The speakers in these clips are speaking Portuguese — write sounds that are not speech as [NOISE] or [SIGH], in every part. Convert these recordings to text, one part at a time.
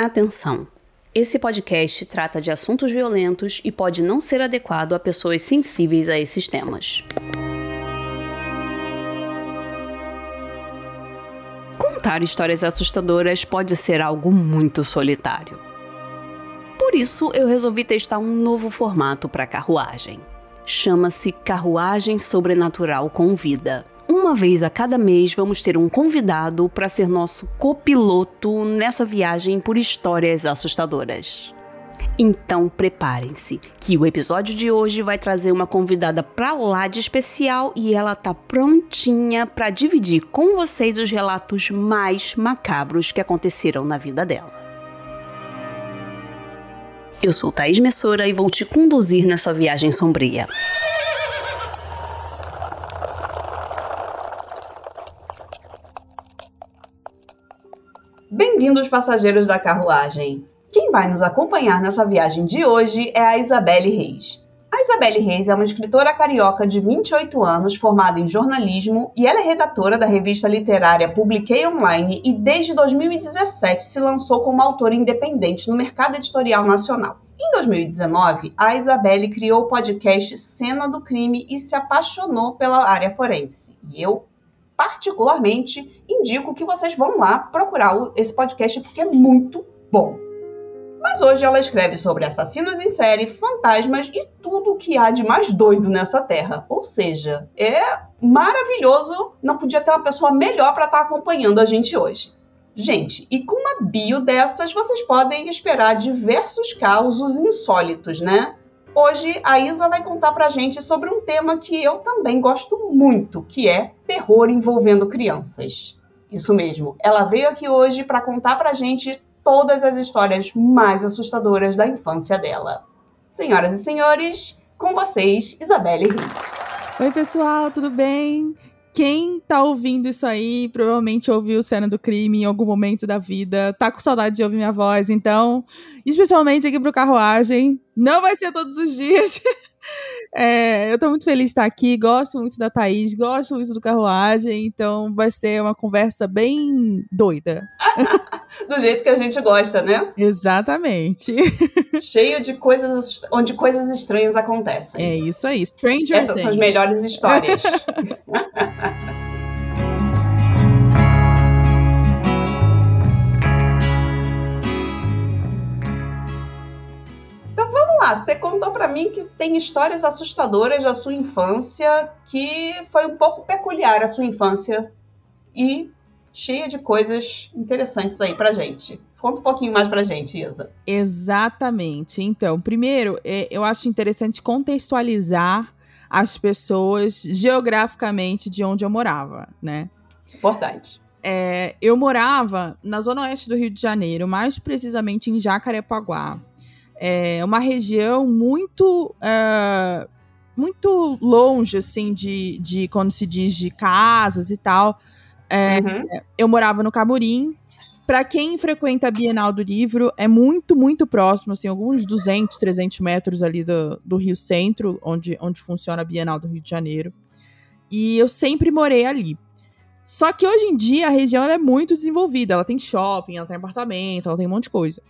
Atenção! Esse podcast trata de assuntos violentos e pode não ser adequado a pessoas sensíveis a esses temas. Contar histórias assustadoras pode ser algo muito solitário. Por isso, eu resolvi testar um novo formato para carruagem. Chama-se Carruagem Sobrenatural com Vida. Uma vez a cada mês vamos ter um convidado para ser nosso copiloto nessa viagem por histórias assustadoras. Então preparem-se, que o episódio de hoje vai trazer uma convidada pra lá de especial e ela tá prontinha para dividir com vocês os relatos mais macabros que aconteceram na vida dela. Eu sou Thaís Messora e vou te conduzir nessa viagem sombria. Bem-vindos, passageiros da carruagem. Quem vai nos acompanhar nessa viagem de hoje é a Isabelle Reis. A Isabelle Reis é uma escritora carioca de 28 anos, formada em jornalismo, e ela é redatora da revista literária Publiquei Online e desde 2017 se lançou como autora independente no mercado editorial nacional. Em 2019, a Isabelle criou o podcast Cena do Crime e se apaixonou pela área forense. E eu, particularmente, indico que vocês vão lá procurar esse podcast porque é muito bom. Mas hoje ela escreve sobre assassinos em série, fantasmas e tudo o que há de mais doido nessa terra. Ou seja, é maravilhoso. Não podia ter uma pessoa melhor para estar tá acompanhando a gente hoje. Gente, e com uma bio dessas, vocês podem esperar diversos causos insólitos, né? Hoje a Isa vai contar pra gente sobre um tema que eu também gosto muito, que é terror envolvendo crianças. Isso mesmo. Ela veio aqui hoje para contar pra gente todas as histórias mais assustadoras da infância dela. Senhoras e senhores, com vocês, Isabelle Reis. Oi, pessoal, tudo bem? Quem tá ouvindo isso aí provavelmente ouviu cena do crime em algum momento da vida, tá com saudade de ouvir minha voz, então, especialmente aqui pro carruagem, não vai ser todos os dias. [LAUGHS] É, eu tô muito feliz de estar aqui, gosto muito da Thaís, gosto muito do Carruagem, então vai ser uma conversa bem doida. [LAUGHS] do jeito que a gente gosta, né? Exatamente. [LAUGHS] Cheio de coisas onde coisas estranhas acontecem. É isso aí. Stranger Essas são as melhores histórias. [LAUGHS] lá, você contou para mim que tem histórias assustadoras da sua infância, que foi um pouco peculiar a sua infância e cheia de coisas interessantes aí pra gente. Conta um pouquinho mais pra gente, Isa. Exatamente. Então, primeiro, é, eu acho interessante contextualizar as pessoas geograficamente de onde eu morava, né? Importante. É, eu morava na zona oeste do Rio de Janeiro, mais precisamente em Jacarepaguá. É uma região muito uh, muito longe, assim, de, de quando se diz de casas e tal. É, uhum. Eu morava no Camurim. Para quem frequenta a Bienal do Livro, é muito, muito próximo, assim, alguns 200, 300 metros ali do, do Rio Centro, onde, onde funciona a Bienal do Rio de Janeiro. E eu sempre morei ali. Só que hoje em dia a região é muito desenvolvida. Ela tem shopping, ela tem apartamento, ela tem um monte de coisa.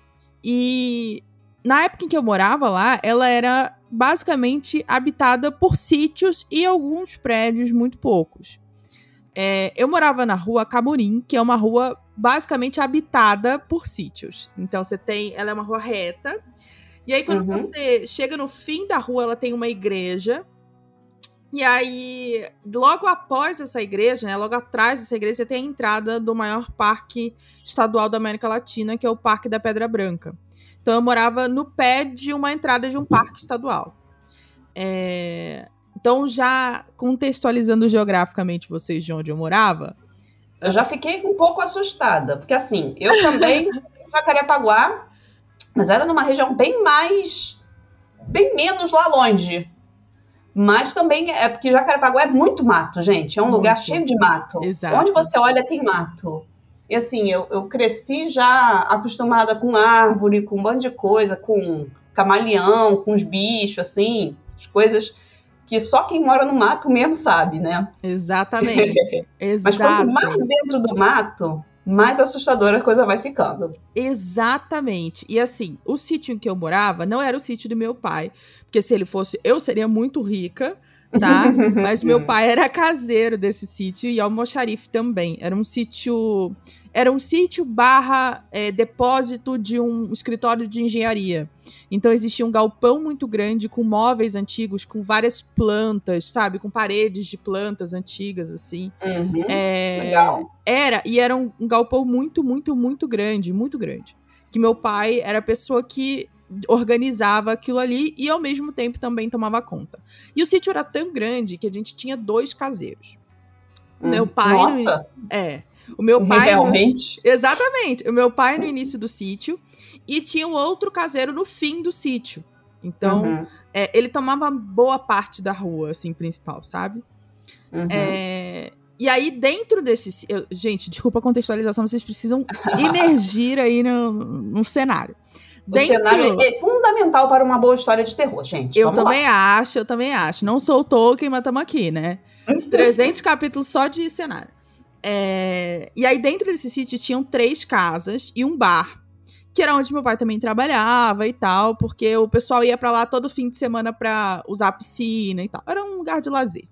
E na época em que eu morava lá, ela era basicamente habitada por sítios e alguns prédios muito poucos. É, eu morava na rua Camurim, que é uma rua basicamente habitada por sítios. Então você tem. Ela é uma rua reta. E aí, quando uhum. você chega no fim da rua, ela tem uma igreja. E aí, logo após essa igreja, né, logo atrás dessa igreja, você tem a entrada do maior parque estadual da América Latina, que é o Parque da Pedra Branca. Então, eu morava no pé de uma entrada de um parque estadual. É... Então, já contextualizando geograficamente vocês de onde eu morava. Eu já fiquei um pouco assustada, porque assim, eu [LAUGHS] também Jacarepaguá, mas era numa região bem mais. bem menos lá longe. Mas também é porque Jacarepaguá é muito mato, gente. É um muito. lugar cheio de mato. Exato. Onde você olha tem mato. E assim, eu, eu cresci já acostumada com árvore, com um bando de coisa, com camaleão, com os bichos, assim, as coisas que só quem mora no mato mesmo sabe, né? Exatamente. [LAUGHS] Mas quanto mais dentro do mato, mais assustadora a coisa vai ficando. Exatamente. E assim, o sítio em que eu morava não era o sítio do meu pai, porque se ele fosse, eu seria muito rica, tá? [LAUGHS] Mas meu pai era caseiro desse sítio e almoxarife também. Era um sítio era um sítio barra é, depósito de um escritório de engenharia. Então existia um galpão muito grande com móveis antigos, com várias plantas, sabe? Com paredes de plantas antigas, assim. Uhum, é, legal. Era, e era um, um galpão muito, muito, muito grande, muito grande. Que meu pai era a pessoa que organizava aquilo ali e ao mesmo tempo também tomava conta. E o sítio era tão grande que a gente tinha dois caseiros. Hum, meu pai. Nossa! É. O meu pai. Realmente? No... Exatamente. O meu pai no início do sítio e tinha um outro caseiro no fim do sítio. Então, uhum. é, ele tomava boa parte da rua, assim, principal, sabe? Uhum. É, e aí, dentro desse. Eu, gente, desculpa a contextualização, vocês precisam imergir aí no, no cenário. O dentro... cenário é fundamental para uma boa história de terror, gente. Eu Vamos também lá. acho, eu também acho. Não sou o Tolkien, mas estamos aqui, né? 300 capítulos só de cenário. É... E aí, dentro desse sítio, tinham três casas e um bar. Que era onde meu pai também trabalhava e tal, porque o pessoal ia para lá todo fim de semana para usar a piscina e tal. Era um lugar de lazer.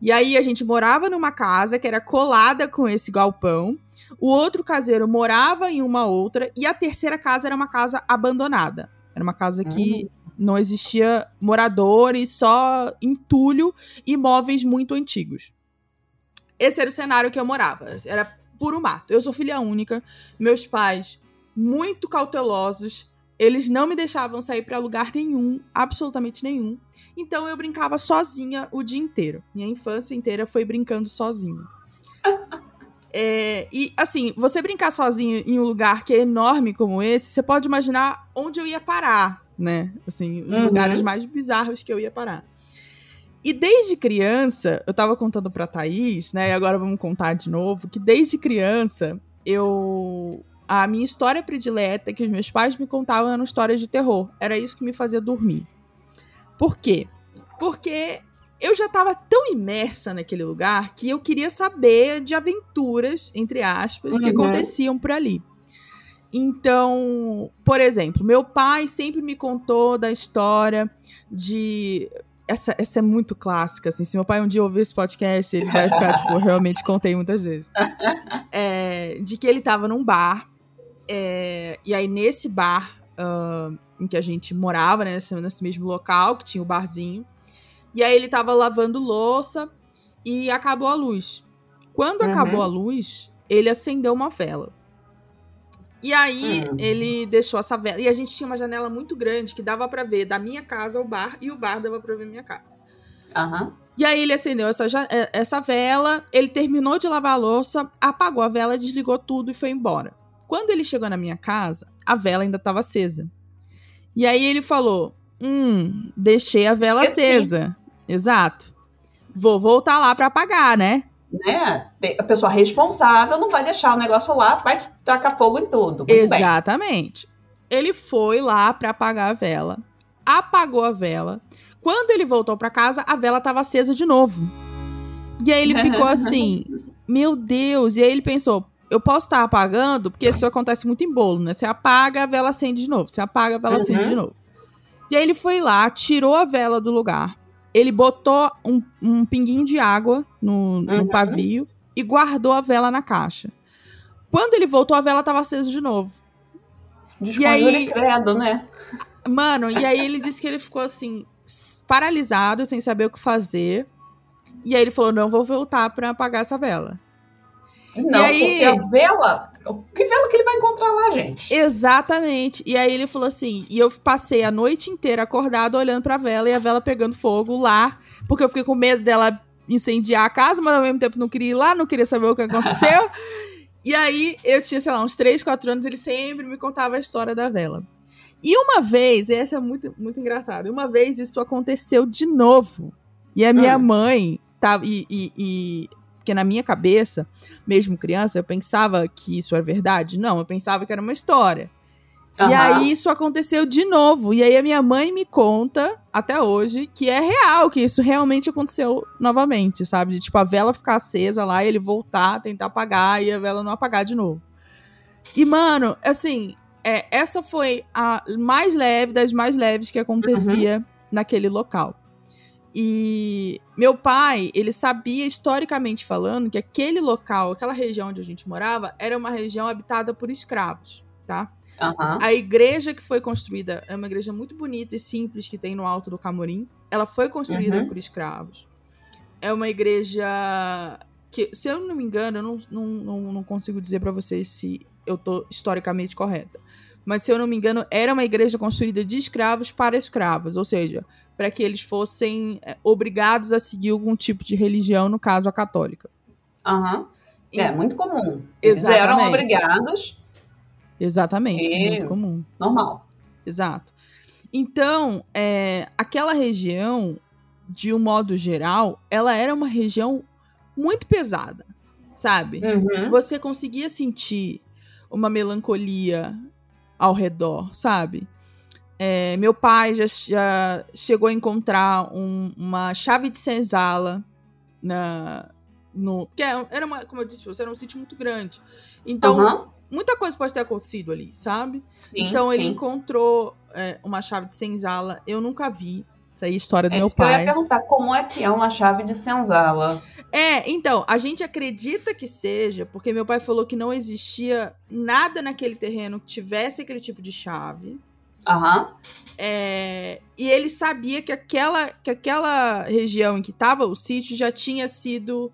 E aí a gente morava numa casa que era colada com esse galpão. O outro caseiro morava em uma outra e a terceira casa era uma casa abandonada. Era uma casa que uhum. não existia moradores, só entulho e móveis muito antigos. Esse era o cenário que eu morava. Era puro mato. Eu sou filha única. Meus pais, muito cautelosos, eles não me deixavam sair para lugar nenhum, absolutamente nenhum. Então eu brincava sozinha o dia inteiro. Minha infância inteira foi brincando sozinha. [LAUGHS] É, e assim, você brincar sozinho em um lugar que é enorme como esse, você pode imaginar onde eu ia parar, né? Assim, os uhum. lugares mais bizarros que eu ia parar. E desde criança, eu tava contando pra Thaís, né? E agora vamos contar de novo, que desde criança eu. A minha história predileta que os meus pais me contavam eram histórias de terror. Era isso que me fazia dormir. Por quê? Porque eu já estava tão imersa naquele lugar que eu queria saber de aventuras, entre aspas, uhum. que aconteciam por ali. Então, por exemplo, meu pai sempre me contou da história de essa, essa é muito clássica, assim. Se meu pai um dia ouvir esse podcast, ele vai ficar, tipo, realmente contei muitas vezes. [LAUGHS] É, de que ele tava num bar. É, e aí, nesse bar uh, em que a gente morava, né, nesse, nesse, mesmo local, que tinha o barzinho. E aí ele tava lavando louça e acabou a luz. Quando uhum. acabou a luz, ele acendeu uma vela. E aí hum. ele deixou essa vela. E a gente tinha uma janela muito grande que dava para ver da minha casa ao bar e o bar dava pra ver minha casa. Uhum. E aí ele acendeu essa, é, essa vela, ele terminou de lavar a louça, apagou a vela, desligou tudo e foi embora. Quando ele chegou na minha casa, a vela ainda estava acesa. E aí ele falou: Hum, deixei a vela acesa. Exato. Vou voltar lá para apagar, né? né? A pessoa responsável não vai deixar o negócio lá, vai tacar fogo em tudo. Muito Exatamente. Bem. Ele foi lá para apagar a vela, apagou a vela. Quando ele voltou para casa, a vela estava acesa de novo. E aí ele ficou [LAUGHS] assim: Meu Deus! E aí ele pensou: eu posso estar apagando, porque isso acontece muito em bolo, né? Você apaga, a vela acende de novo. Você apaga, a vela uhum. acende de novo. E aí ele foi lá, tirou a vela do lugar, ele botou um, um pinguinho de água no, no uhum. pavio e guardou a vela na caixa. Quando ele voltou, a vela estava acesa de novo. e aí, credo, né? Mano, e aí ele disse que ele ficou assim, paralisado, sem saber o que fazer. E aí ele falou: não vou voltar para apagar essa vela. Não, aí, porque a vela. Que vela que ele vai encontrar lá, gente? Exatamente. E aí ele falou assim: e eu passei a noite inteira acordado olhando pra vela e a vela pegando fogo lá, porque eu fiquei com medo dela incendiar a casa, mas ao mesmo tempo não queria ir lá, não queria saber o que aconteceu. [LAUGHS] e aí eu tinha, sei lá, uns 3, 4 anos, ele sempre me contava a história da vela. E uma vez, essa é muito, muito engraçado, uma vez isso aconteceu de novo. E a minha hum. mãe tava. E, e, e porque na minha cabeça, mesmo criança, eu pensava que isso era verdade. Não, eu pensava que era uma história. Uhum. E aí isso aconteceu de novo. E aí a minha mãe me conta, até hoje, que é real, que isso realmente aconteceu novamente, sabe? De tipo, a vela ficar acesa lá e ele voltar, tentar apagar e a vela não apagar de novo. E, mano, assim, é, essa foi a mais leve das mais leves que acontecia uhum. naquele local. E meu pai, ele sabia, historicamente falando, que aquele local, aquela região onde a gente morava, era uma região habitada por escravos, tá? Uhum. A igreja que foi construída é uma igreja muito bonita e simples que tem no Alto do Camorim. Ela foi construída uhum. por escravos. É uma igreja que, se eu não me engano, eu não, não, não, não consigo dizer para vocês se eu tô historicamente correta. Mas se eu não me engano, era uma igreja construída de escravos para escravos, ou seja, para que eles fossem é, obrigados a seguir algum tipo de religião, no caso a católica. Aham. Uhum. É, muito comum. Eles Exatamente. eram obrigados Exatamente, e... muito comum. Normal. Exato. Então, é, aquela região, de um modo geral, ela era uma região muito pesada, sabe? Uhum. Você conseguia sentir uma melancolia ao redor, sabe? É, meu pai já, já, chegou a encontrar um, uma chave de senzala na, no. Que é, era uma, como eu disse, era um sítio muito grande. Então, uhum muita coisa pode ter acontecido ali, sabe? Sim, então sim. ele encontrou é, uma chave de senzala. Eu nunca vi. Isso aí é história do é meu pai. Eu ia perguntar como é que é uma chave de senzala. É, então, a gente acredita que seja, porque meu pai falou que não existia nada naquele terreno que tivesse aquele tipo de chave. Aham. Uhum. É, e ele sabia que aquela, que aquela região em que estava o sítio já tinha sido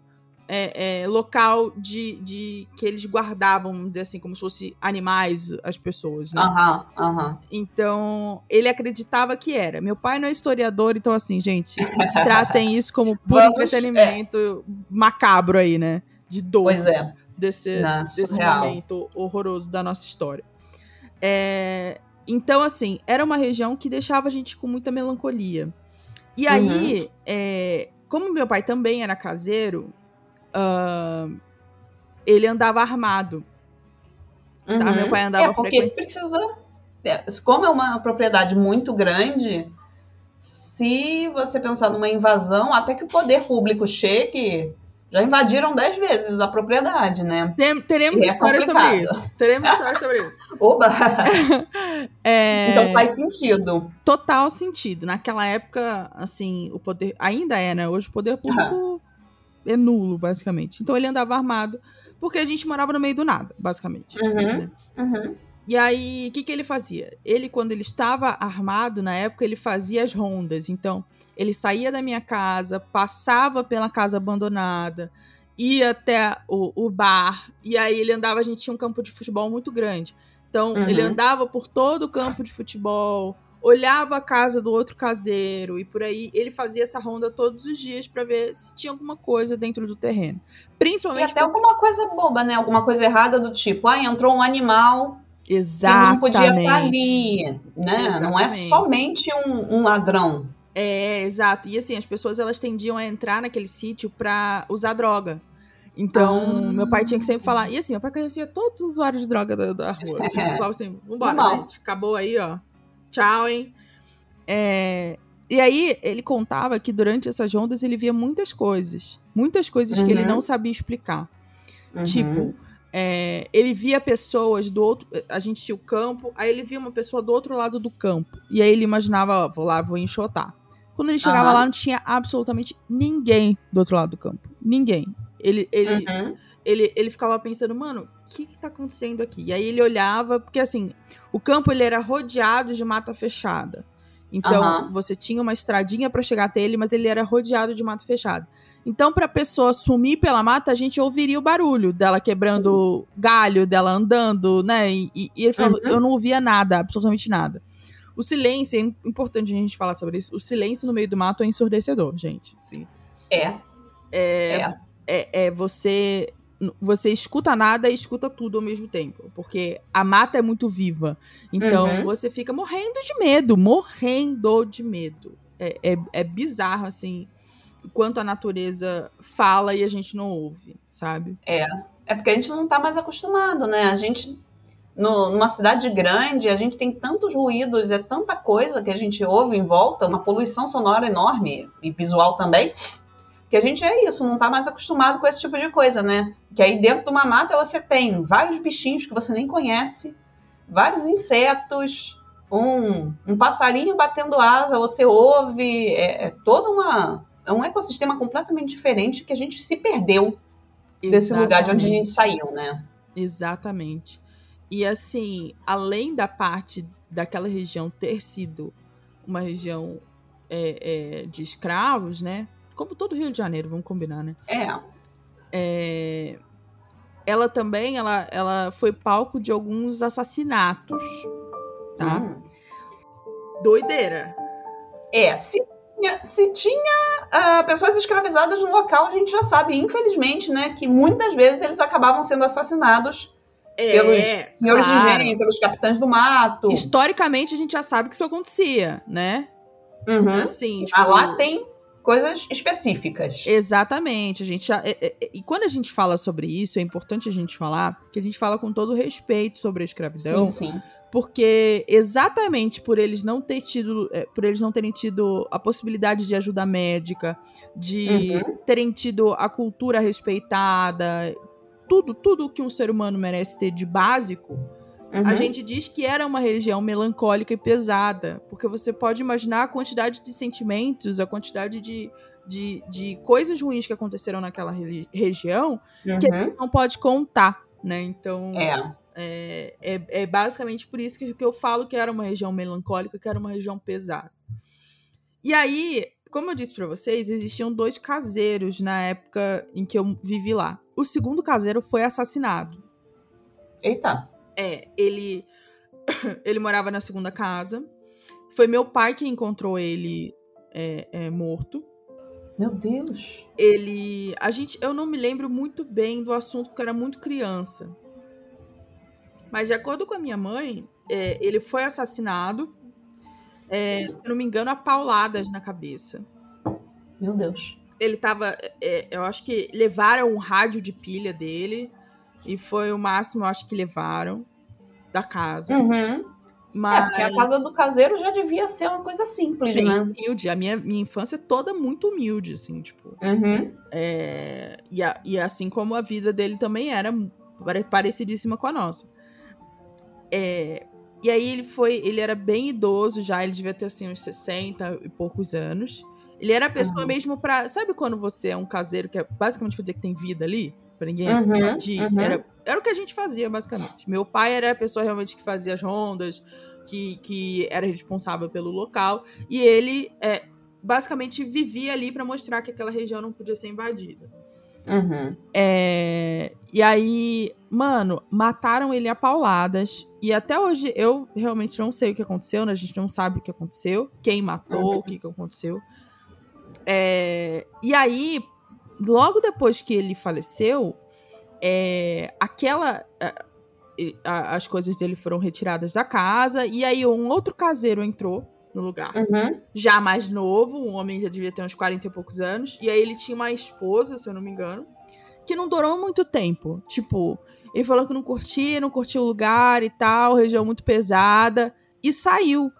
é, é, local de, de que eles guardavam, vamos dizer assim, como se fosse animais, as pessoas, né? Aham, aham. Então, ele acreditava que era. Meu pai não é historiador, então assim, gente, tratem isso como puro Vamos, entretenimento é. macabro aí, né? De dor. Pois é. Desse, desse momento horroroso da nossa história. É, então, assim, era uma região que deixava a gente com muita melancolia. E aí, uhum. é, como meu pai também era caseiro, uh, ele andava armado. Tá? Uhum. Meu pai andava é porque precisa. É, como é uma propriedade muito grande, se você pensar numa invasão, até que o poder público chegue, já invadiram dez vezes a propriedade, né? Teremos é história sobre isso. Teremos história sobre isso. Oba! [LAUGHS] é... Então faz sentido. Total sentido. Naquela época, assim, o poder. Ainda é, né? Hoje o poder público uhum é nulo, basicamente. Então ele andava armado, porque a gente morava no meio do nada, basicamente. Uhum, né? uhum. E aí, o que, que ele fazia? Ele, quando ele estava armado, na época, ele fazia as rondas. Então, ele saía da minha casa, passava pela casa abandonada, ia até o, o bar, e aí ele andava, a gente tinha um campo de futebol muito grande. Então, uhum. ele andava por todo o campo de futebol, olhava a casa do outro caseiro e por aí ele fazia essa ronda todos os dias para ver se tinha alguma coisa dentro do terreno. Principalmente e até porque... alguma coisa boba, né? Alguma coisa errada do tipo, ah, entrou um animal Exatamente. que não podia estar ali, né? Exatamente. Não é somente um, um ladrão. É, exato. E assim, as pessoas elas tendiam a entrar naquele sítio para usar droga. Então, ah. meu pai tinha que sempre falar. E assim, meu pai conhecia todos os usuários de droga da, da rua. Assim, é. [LAUGHS] falava assim: vambora, gente, acabou aí, ó tchau, hein? É, e aí ele contava que durante essas ondas ele via muitas coisas. Muitas coisas uhum. que ele não uhum. sabia explicar. Uhum. Tipo, é, ele via pessoas do outro. A gente tinha o campo, aí ele via uma pessoa do outro lado do campo. E aí ele imaginava, ó, vou lá, vou enxotar. Quando ele chegava uhum. lá, não tinha absolutamente ninguém do outro lado do campo. Ninguém. Ele, ele, uhum ele, ele ficava pensando, mano, o que, que tá acontecendo aqui? E aí ele olhava, porque assim, o campo ele era rodeado de mata fechada. Então, uhum. você tinha uma estradinha para chegar até ele, mas ele era rodeado de mata fechada. Então, pra pessoa sumir pela mata, a gente ouviria o barulho dela quebrando Sim. galho, dela andando, né? E, e ele falou, uhum. eu não ouvia nada, absolutamente nada. O silêncio, é importante a gente falar sobre isso, o silêncio no meio do mato é ensurdecedor, gente. Sim. É. É, é. é, é você você escuta nada e escuta tudo ao mesmo tempo. Porque a mata é muito viva. Então uhum. você fica morrendo de medo, morrendo de medo. É, é, é bizarro, assim, quanto a natureza fala e a gente não ouve, sabe? É. É porque a gente não tá mais acostumado, né? A gente no, numa cidade grande, a gente tem tantos ruídos, é tanta coisa que a gente ouve em volta, uma poluição sonora enorme e visual também, que a gente é isso, não está mais acostumado com esse tipo de coisa, né? Que aí dentro de uma mata você tem vários bichinhos que você nem conhece, vários insetos, um, um passarinho batendo asa, você ouve, é, é toda uma é um ecossistema completamente diferente que a gente se perdeu Exatamente. desse lugar de onde a gente saiu, né? Exatamente. E assim, além da parte daquela região ter sido uma região é, é, de escravos, né? Como todo Rio de Janeiro, vamos combinar, né? É. é ela também ela, ela foi palco de alguns assassinatos, tá? Hum. Doideira. É, se tinha, se tinha uh, pessoas escravizadas no local, a gente já sabe, infelizmente, né, que muitas vezes eles acabavam sendo assassinados é, pelos senhores claro. de engenho, pelos capitães do mato. Historicamente, a gente já sabe que isso acontecia, né? Uhum. Assim, tipo... lá tem coisas específicas. Exatamente. A gente já, e, e, e, quando a gente fala sobre isso, é importante a gente falar que a gente fala com todo respeito sobre a escravidão. Sim, sim. Porque exatamente por eles não ter tido, é, por eles não terem tido a possibilidade de ajuda médica, de uhum. terem tido a cultura respeitada, tudo, tudo que um ser humano merece ter de básico, uhum. a gente diz que era uma religião melancólica e pesada. Porque você pode imaginar a quantidade de sentimentos, a quantidade de, de, de coisas ruins que aconteceram naquela região uhum. que não pode contar, né? Então. É. É, é, é, basicamente por isso que, que eu falo que era uma região melancólica, que era uma região pesada. E aí, como eu disse para vocês, existiam dois caseiros na época em que eu vivi lá. O segundo caseiro foi assassinado. Eita. É, ele [COUGHS] ele morava na segunda casa. Foi meu pai que encontrou ele é, é, morto. Meu Deus. Ele, a gente, eu não me lembro muito bem do assunto porque eu era muito criança. Mas de acordo com a minha mãe, é, ele foi assassinado é, se não me engano, a pauladas na cabeça. Meu Deus. Ele tava. É, eu acho que levaram um rádio de pilha dele. E foi o máximo, eu acho que levaram da casa. Uhum. Mas... É, porque a casa do caseiro já devia ser uma coisa simples, Bem, né? Humilde. A minha, minha infância é toda muito humilde, assim, tipo. Uhum. É, e, a, e assim como a vida dele também era parecidíssima com a nossa. É, e aí ele foi, ele era bem idoso já, ele devia ter assim uns 60 e poucos anos. Ele era a pessoa uhum. mesmo para, sabe quando você é um caseiro que é basicamente pra dizer que tem vida ali, para ninguém uhum, Uhum. Era, era o que a gente fazia basicamente. Meu pai era a pessoa realmente que fazia as rondas, que, que era responsável pelo local e ele é, basicamente vivia ali para mostrar que aquela região não podia ser invadida. Uhum. É, e aí, mano, mataram ele a pauladas. E até hoje eu realmente não sei o que aconteceu, né? A gente não sabe o que aconteceu, quem matou, uhum. o que, que aconteceu. É, e aí, logo depois que ele faleceu, é, aquela. A, as coisas dele foram retiradas da casa, e aí um outro caseiro entrou no lugar. Uhum. Já mais novo, um homem já devia ter uns 40 e poucos anos. E aí ele tinha uma esposa, se eu não me engano, que não durou muito tempo. Tipo, ele falou que não curtia, não curtia o lugar e tal, região muito pesada, e saiu.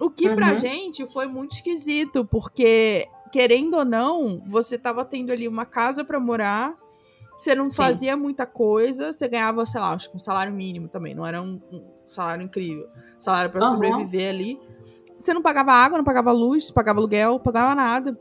O que uhum. pra gente foi muito esquisito, porque, querendo ou não, você tava tendo ali uma casa para morar, você não Sim. fazia muita coisa, você ganhava, sei lá, acho que um salário mínimo também, não era um, um salário incrível. Salário para uhum. sobreviver ali. Você não pagava água, não pagava luz, pagava aluguel, pagava nada.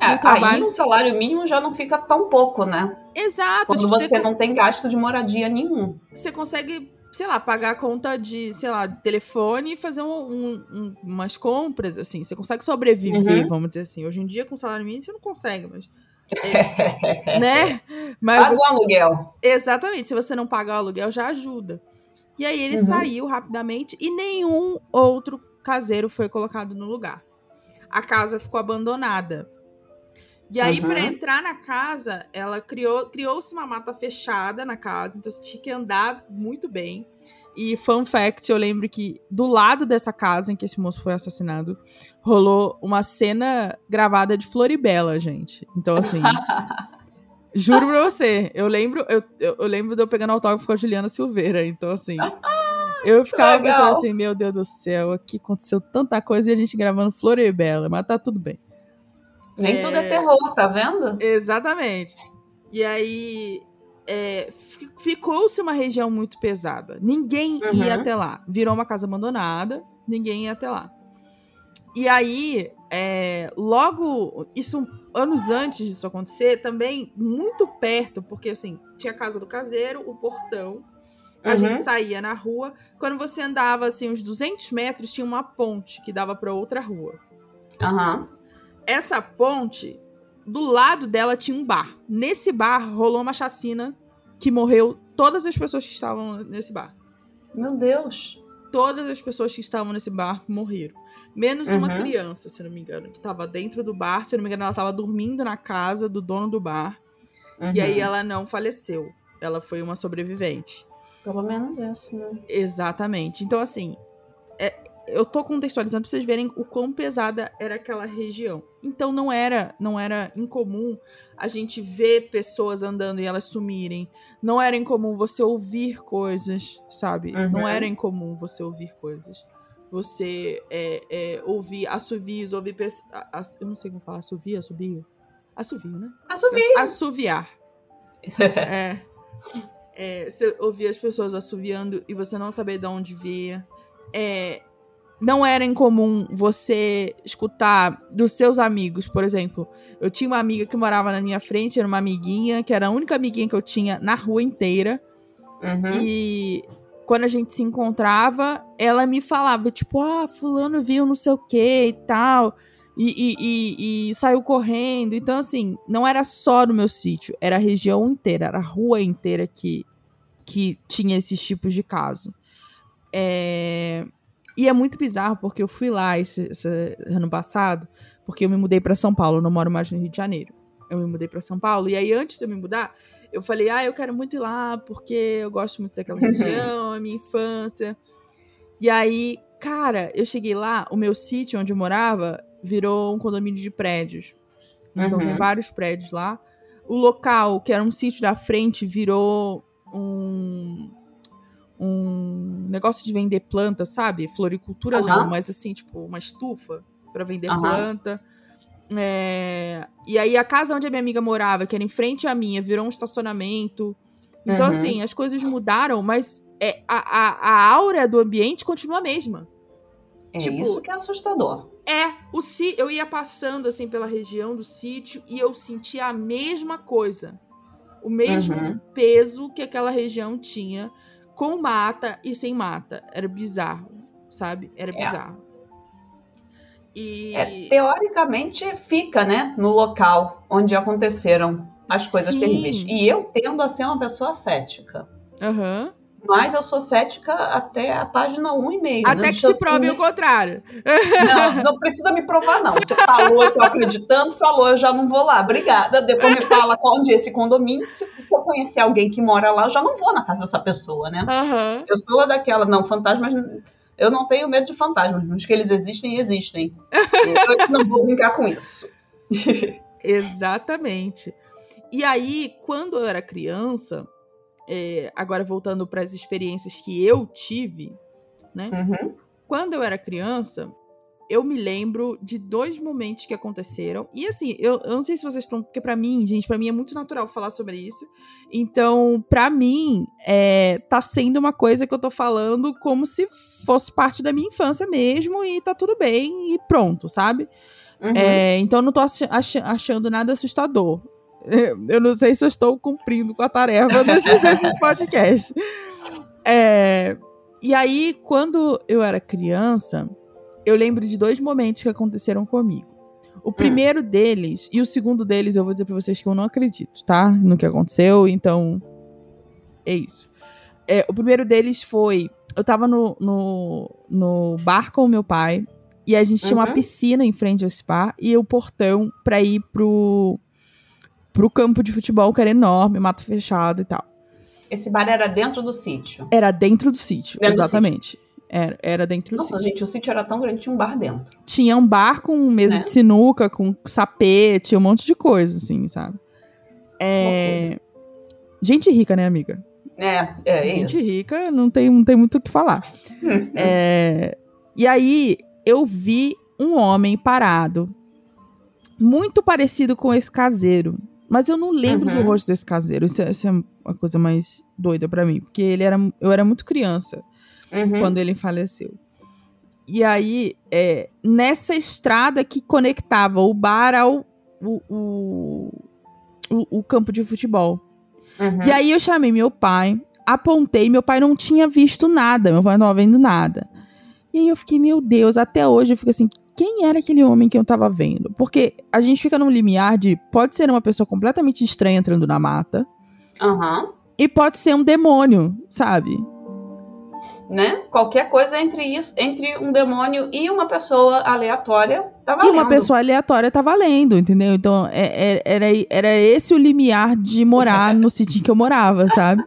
É, trabalho... Aí o salário mínimo já não fica tão pouco, né? Exato. Quando tipo, você, você não tem gasto de moradia nenhum. Você consegue, sei lá, pagar a conta de, sei lá, telefone e fazer um, um, umas compras, assim. Você consegue sobreviver, uhum. vamos dizer assim. Hoje em dia, com salário mínimo, você não consegue, mas... É, [LAUGHS] né? Mas Paga você... o aluguel. Exatamente. Se você não pagar o aluguel, já ajuda. E aí ele uhum. saiu rapidamente e nenhum outro caseiro foi colocado no lugar. A casa ficou abandonada. E aí, uhum. para entrar na casa, ela criou criou-se uma mata fechada na casa, então você tinha que andar muito bem. E fun fact, eu lembro que do lado dessa casa em que esse moço foi assassinado, rolou uma cena gravada de Floribela, gente. Então, assim. [LAUGHS] Juro pra você. Eu lembro, eu, eu, lembro de eu pegando autógrafo com a Juliana Silveira. Então, assim. [LAUGHS] Eu ficava pensando assim, meu Deus do céu, aqui aconteceu tanta coisa e a gente gravando Florebela, mas tá tudo bem. Nem É. tudo é terror, tá vendo? Exatamente. E aí é, fi- ficou-se uma região muito pesada. Ninguém Uhum. ia até lá. Virou uma casa abandonada, ninguém ia até lá. E aí, é, logo, isso anos antes disso acontecer, também muito perto, porque assim, tinha a casa do caseiro, o portão, a Uhum. gente saía na rua. Quando você andava assim uns 200 metros, tinha uma ponte que dava para outra rua. Aham. Essa ponte, do lado dela tinha um bar. Nesse bar rolou uma chacina que morreu todas as pessoas que estavam nesse bar. Meu Deus. Todas as pessoas que estavam nesse bar morreram. Menos uma Uhum. criança, se não me engano, que estava dentro do bar. Se não me engano, ela estava dormindo na casa do dono do bar. E aí Uhum. ela não faleceu. Ela foi uma sobrevivente. Pelo menos isso, né? Exatamente. Então, assim, é- eu tô contextualizando pra vocês verem o quão pesada era aquela região. Então, não era, não era incomum a gente ver pessoas andando e elas sumirem. Não era incomum você ouvir coisas, sabe? Uhum. Não era incomum você ouvir coisas. Você é, é, ouvir assovios, ouvir pessoas. Eu não sei como falar, assovio, assobio? Assovio, né? Assumir. Assoviar. [LAUGHS] é. É, Você ouvir as pessoas assoviando e você não saber de onde via. É, não era incomum você escutar dos seus amigos, por exemplo. Eu tinha uma amiga que morava na minha frente, era uma amiguinha, que era a única amiguinha que eu tinha na rua inteira. Uhum. E quando a gente se encontrava, ela me falava, tipo, ah, fulano viu não sei o que e tal. E, e, e- e saiu correndo. Então, assim, não era só no meu sítio, era a região inteira, era a rua inteira que, que tinha esses tipos de caso. É, E é muito bizarro, porque eu fui lá esse, esse ano passado, porque eu me mudei pra São Paulo, eu não moro mais no Rio de Janeiro. Eu me mudei pra São Paulo, e aí antes de eu me mudar, eu falei, ah, eu quero muito ir lá, porque eu gosto muito daquela [LAUGHS] região, é minha infância. E aí, cara, eu cheguei lá, o meu sítio onde eu morava virou um condomínio de prédios. Então Uhum. tem vários prédios lá. O local, que era um sítio da frente, virou um um negócio de vender planta, sabe? Floricultura não, Aham. mas assim, tipo, uma estufa pra vender Aham. planta. É, E aí a casa onde a minha amiga morava, que era em frente à minha, virou um estacionamento. Então, Uhum. assim, as coisas mudaram, mas é, a, a, a aura do ambiente continua a mesma. É tipo- isso que é assustador. É, o si, eu ia passando assim pela região do sítio e eu sentia a mesma coisa. O mesmo Uhum. peso que aquela região tinha com mata e sem mata. Era bizarro, sabe? Era É. bizarro. E É, teoricamente fica, né, no local onde aconteceram as coisas Sim. terríveis. E eu tendo a ser uma pessoa cética. Aham. Mas eu sou cética até a página 1 e meio. até né? que te prove o contrário. Não, não precisa me provar, não. Você falou, eu tô acreditando, falou, eu já não vou lá. Obrigada. Depois me fala onde é esse condomínio. Se eu conhecer alguém que mora lá, eu já não vou na casa dessa pessoa, né? Aham. Eu sou daquela, não, fantasmas. Eu não tenho medo de fantasmas, mas que eles existem, existem. Eu não vou brincar com isso. [LAUGHS] Exatamente. E aí, quando eu era criança, é, agora voltando para as experiências que eu tive, né? Uhum. Quando eu era criança, eu me lembro de dois momentos que aconteceram. E assim, eu, eu não sei se vocês estão. Porque pra mim, gente, pra mim é muito natural falar sobre isso. Então, pra mim, é, tá sendo uma coisa que eu tô falando como se fosse parte da minha infância mesmo. E tá tudo bem e pronto, sabe? Uhum. É, então, eu não tô ach- ach- achando nada assustador. [LAUGHS] Eu não sei se eu estou cumprindo com a tarefa desse, desse [LAUGHS] podcast. É, e aí, quando eu era criança, eu lembro de dois momentos que aconteceram comigo. O primeiro deles, e o segundo deles, eu vou dizer pra vocês que eu não acredito, tá? No que aconteceu, então. É isso. É, o primeiro deles foi. Eu tava no, no, no bar com o meu pai, e a gente tinha uma Uhum. piscina em frente a esse bar, e o portão pra ir pro, pro campo de futebol, que era enorme, mato fechado e tal. Esse bar era dentro do sítio. Era dentro do sítio, Dentro do exatamente. Era, era dentro do Nossa, sítio. gente, o sítio era tão grande, tinha um bar dentro. Tinha um bar com mesa Né? de sinuca, com sapete, um monte de coisa, assim, sabe? É... Gente rica, né, amiga? É, é Gente isso. rica, não tem, não tem muito o que falar. [LAUGHS] É, E aí, eu vi um homem parado, muito parecido com esse caseiro. Mas eu não lembro do Uhum. rosto desse caseiro. Isso, é- isso é uma coisa mais doida pra mim. Porque ele era, eu era muito criança Uhum. quando ele faleceu. E aí, é, nessa estrada que conectava o bar ao o, o, o- o campo de futebol. Uhum. E aí eu chamei meu pai, apontei, meu pai não tinha visto nada, meu pai não tava vendo nada. E aí eu fiquei, meu Deus, até hoje eu fico assim, quem era aquele homem que eu tava vendo? Porque a gente fica num limiar de pode ser uma pessoa completamente estranha entrando na mata Aham. e pode ser um demônio, sabe? Né? Qualquer coisa entre isso, entre um demônio e uma pessoa aleatória, tá E valendo. uma pessoa aleatória tá valendo, entendeu? Então é- é- era, era esse o limiar de morar no [LAUGHS] sítio em que eu morava, sabe?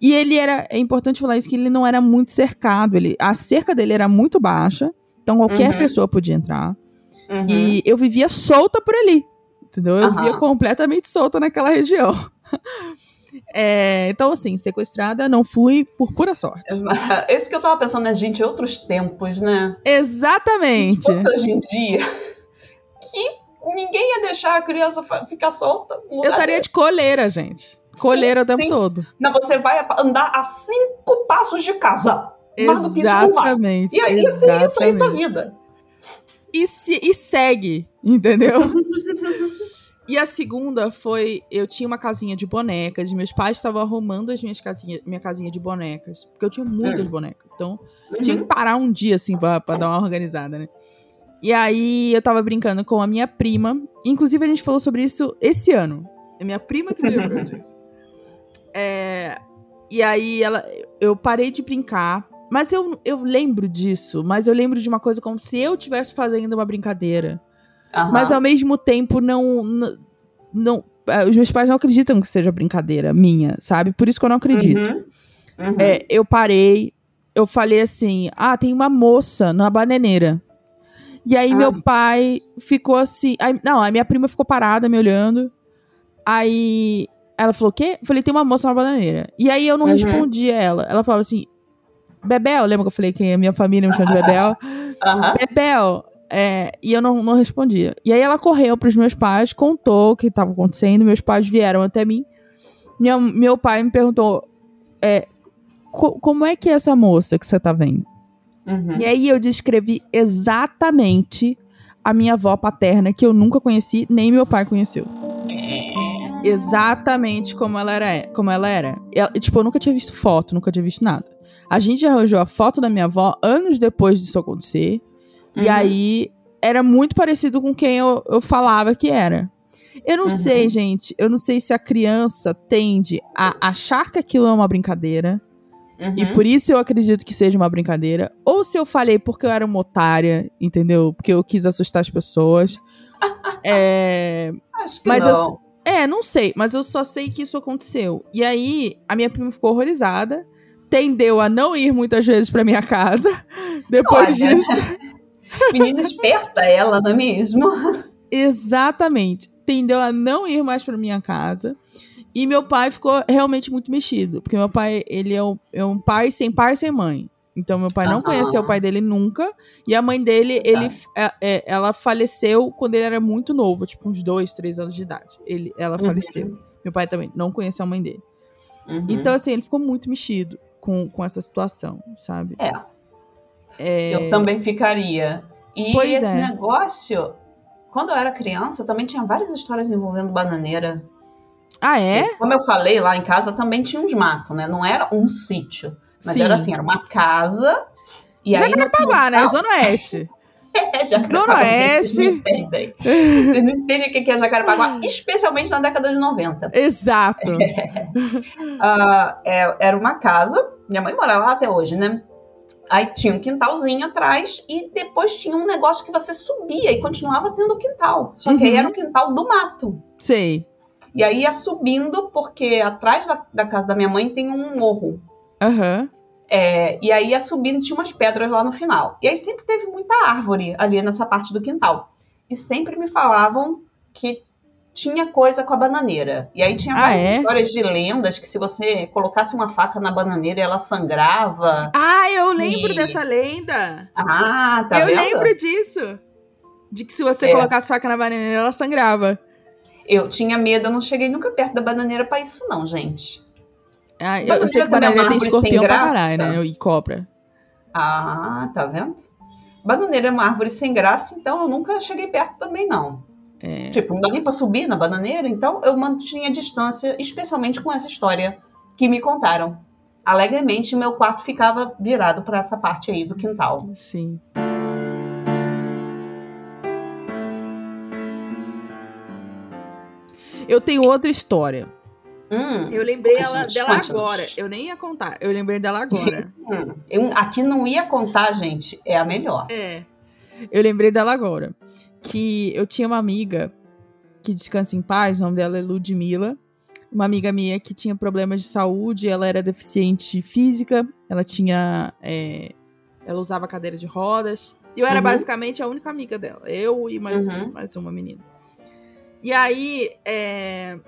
E ele era. É importante falar isso que ele não era muito cercado. Ele, a cerca dele era muito baixa. Então qualquer Uhum. pessoa podia entrar. Uhum. E eu vivia solta por ali. Entendeu? Eu Aham. vivia completamente solta naquela região. [LAUGHS] É, então, assim, sequestrada não fui por pura sorte. [LAUGHS] Isso que eu tava pensando, né, gente, outros tempos, né? Se Exatamente. fosse hoje em dia, [LAUGHS] que ninguém ia deixar a criança ficar solta. Eu estaria desse. de coleira, gente. Coleira o tempo sim. todo. Não, você vai andar a cinco passos de casa. Mais do que isso vai. Exatamente. E ser isso aí tua exatamente. vida. E, se- e segue, entendeu? [LAUGHS] e a segunda foi, eu tinha uma casinha de bonecas, meus pais estavam arrumando as minhas casinhas, minha casinha de bonecas, porque eu tinha muitas Hum. bonecas. Então, Uhum. tinha que parar um dia, assim, pra, pra dar uma organizada, né? E aí, eu tava brincando com a minha prima. Inclusive, a gente falou sobre isso esse ano. É minha prima que me lembrou disso. É, e aí, ela, eu parei de brincar. Mas eu, eu lembro disso. Mas eu lembro de uma coisa como se eu estivesse fazendo uma brincadeira. Aham. Mas ao mesmo tempo, não... não, não eh, os meus pais não acreditam que seja brincadeira minha, sabe? Por isso que eu não acredito. Uhum. Uhum. É, eu parei, eu falei assim: ah, tem uma moça na bananeira. E aí Ah. meu pai ficou assim. aí- não, a minha prima ficou parada me olhando. Aí ela falou: o quê? Eu falei: tem uma moça na bananeira. E aí eu não Uhum. respondi a ela. Ela falava assim: Bebel, lembra que eu falei que a minha família me chama de Bebel? [LAUGHS] Aham. Bebel. É, e eu não, não respondia. E aí ela correu pros meus pais, contou o que estava acontecendo. Meus pais vieram até mim. Minha- meu pai me perguntou: é, co- como é que é essa moça que você tá vendo? Uhum. E aí eu descrevi exatamente a minha avó paterna, que eu nunca conheci, nem meu pai conheceu. Exatamente como ela era. Como ela era. Ela- tipo, eu nunca tinha visto foto, nunca tinha visto nada. A gente arranjou a foto da minha avó anos depois disso acontecer. E Uhum. aí era muito parecido com quem eu, eu falava que era. Eu não Uhum. sei, gente. Eu não sei se a criança tende a achar que aquilo é uma brincadeira. Uhum. E por isso eu acredito que seja uma brincadeira. Ou se eu falei porque eu era uma otária, entendeu? Porque eu quis assustar as pessoas. [LAUGHS] é. Acho que Mas eu, não. é, não sei, mas eu só sei que isso aconteceu. E aí, a minha prima ficou horrorizada, tendeu a não ir muitas vezes pra minha casa. [LAUGHS] Depois Olha. disso, [LAUGHS] Menina esperta ela, não é mesmo? exatamente, tendeu a não ir mais pra minha casa. E meu pai ficou realmente muito mexido, porque meu pai, ele é um, é um pai sem pai e sem mãe. Então, meu pai não Aham. conheceu o pai dele nunca. E a mãe dele, ele, é- é- ela faleceu quando ele era muito novo, tipo uns dois, três anos de idade. Ele, ela Uhum. faleceu. Meu pai também não conheceu a mãe dele. Uhum. Então, assim, ele ficou muito mexido com, com essa situação, sabe? É. É, Eu também ficaria. E Pois esse é. negócio, quando eu era criança, também tinha várias histórias envolvendo bananeira. Ah, é? Como eu falei, lá em casa também tinha uns matos, né? Não era um sítio. Mas Sim. era assim, era uma casa. E Jacarepaguá, né? Zona Oeste. [LAUGHS] É, Zona gente, Vocês não Oeste. entendem. Vocês não entendem o que é Hum. Jacarepaguá, especialmente na década de 90. Exato. [LAUGHS] Ah, é- era uma casa, minha mãe mora lá até hoje, né? Aí tinha um quintalzinho atrás e depois tinha um negócio que você subia e continuava tendo quintal. Só que aí Uhum. era o quintal do mato. Sei. E aí ia subindo, porque atrás da, da casa da minha mãe tem um morro. Aham. É, e aí ia subindo, tinha umas pedras lá no final. E aí sempre teve muita árvore ali nessa parte do quintal. E sempre me falavam que tinha coisa com a bananeira. E aí tinha Ah, várias é? histórias de lendas que se você colocasse uma faca na bananeira, ela sangrava. Ah, eu lembro E- dessa lenda. Ah, tá eu vendo? lembro disso. De que se você É. colocasse faca na bananeira, ela sangrava. Eu tinha medo, eu não cheguei nunca perto da bananeira pra isso não, gente. Ah, eu, eu sei que é bananeira tem escorpião pra caralho, né? E cobra. Ah, tá vendo? Bananeira é uma árvore sem graça, então eu nunca cheguei perto também, não. É. Tipo, não dá nem pra subir na bananeira, então eu mantinha distância, especialmente com essa história que me contaram. Alegremente, meu quarto ficava virado pra essa parte aí do quintal. Sim. Eu tenho outra história. Hum, Eu lembrei ela, dela agora. Eu nem ia contar. Eu lembrei dela agora. [LAUGHS] hum. Eu- aqui não ia contar, gente, é a melhor. é. Eu lembrei dela agora. Que eu tinha uma amiga que descansa em paz, o nome dela é Ludmilla. Uma amiga minha que tinha problemas de saúde, ela era deficiente física, ela tinha. é, ela usava cadeira de rodas. E eu era Uhum. basicamente a única amiga dela. Eu e mais, Uhum. mais uma menina. E aí, é,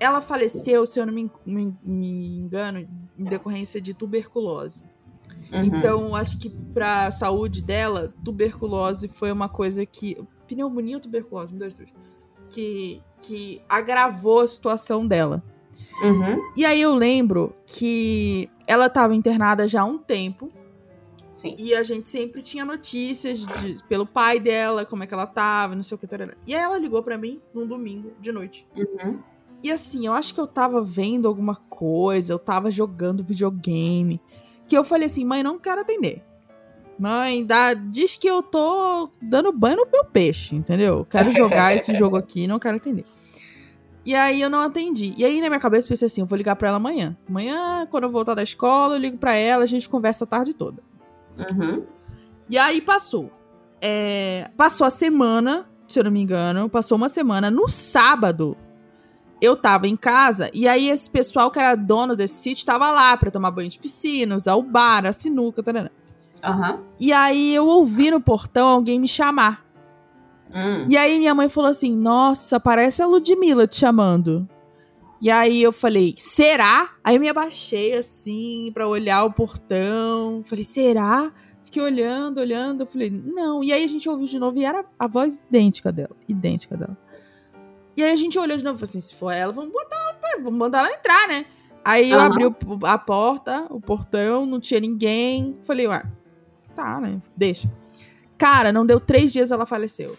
ela faleceu, se eu não me, me- me engano, em decorrência de tuberculose. Uhum. Então, acho que pra saúde dela, tuberculose foi uma coisa que. Pneumonia ou tuberculose? Um, dois, dois. Que, que agravou a situação dela. Uhum. E aí eu lembro que ela tava internada já há um tempo. Sim. E a gente sempre tinha notícias de- pelo pai dela, como é que ela tava, não sei o que. tarará. E aí ela ligou pra mim num domingo de noite. Uhum. E assim, eu acho que eu tava vendo alguma coisa, eu tava jogando videogame. Que eu falei assim, mãe, não quero atender. Mãe, dá, diz que eu tô dando banho no meu peixe, entendeu? Quero jogar esse [LAUGHS] jogo aqui, não quero atender. E aí eu não atendi. E aí na minha cabeça eu pensei assim, eu vou ligar pra ela amanhã. Amanhã, quando eu voltar da escola, eu ligo pra ela, a gente conversa a tarde toda. Uhum. E aí passou. É, passou a semana, se eu não me engano, passou uma semana. No sábado, eu tava em casa e aí esse pessoal que era dono desse sítio tava lá pra tomar banho de piscina, usar o bar, a sinuca, tarana. Aham. E aí eu ouvi no portão alguém me chamar. Hum. E aí minha mãe falou assim: Nossa, parece a Ludmilla te chamando. E aí eu falei, será? Aí eu me abaixei assim pra olhar o portão. Falei, será? Fiquei olhando, olhando. Eu falei, não. E aí a gente ouviu de novo e era a voz idêntica dela. Idêntica dela. E aí a gente olhou de novo e falou assim: se for ela, vamos botar vamos mandar ela entrar, né? Aí eu Aham. abri a porta, o portão, não tinha ninguém. Falei, ué, tá, né? Deixa. Cara, não deu três dias, ela faleceu.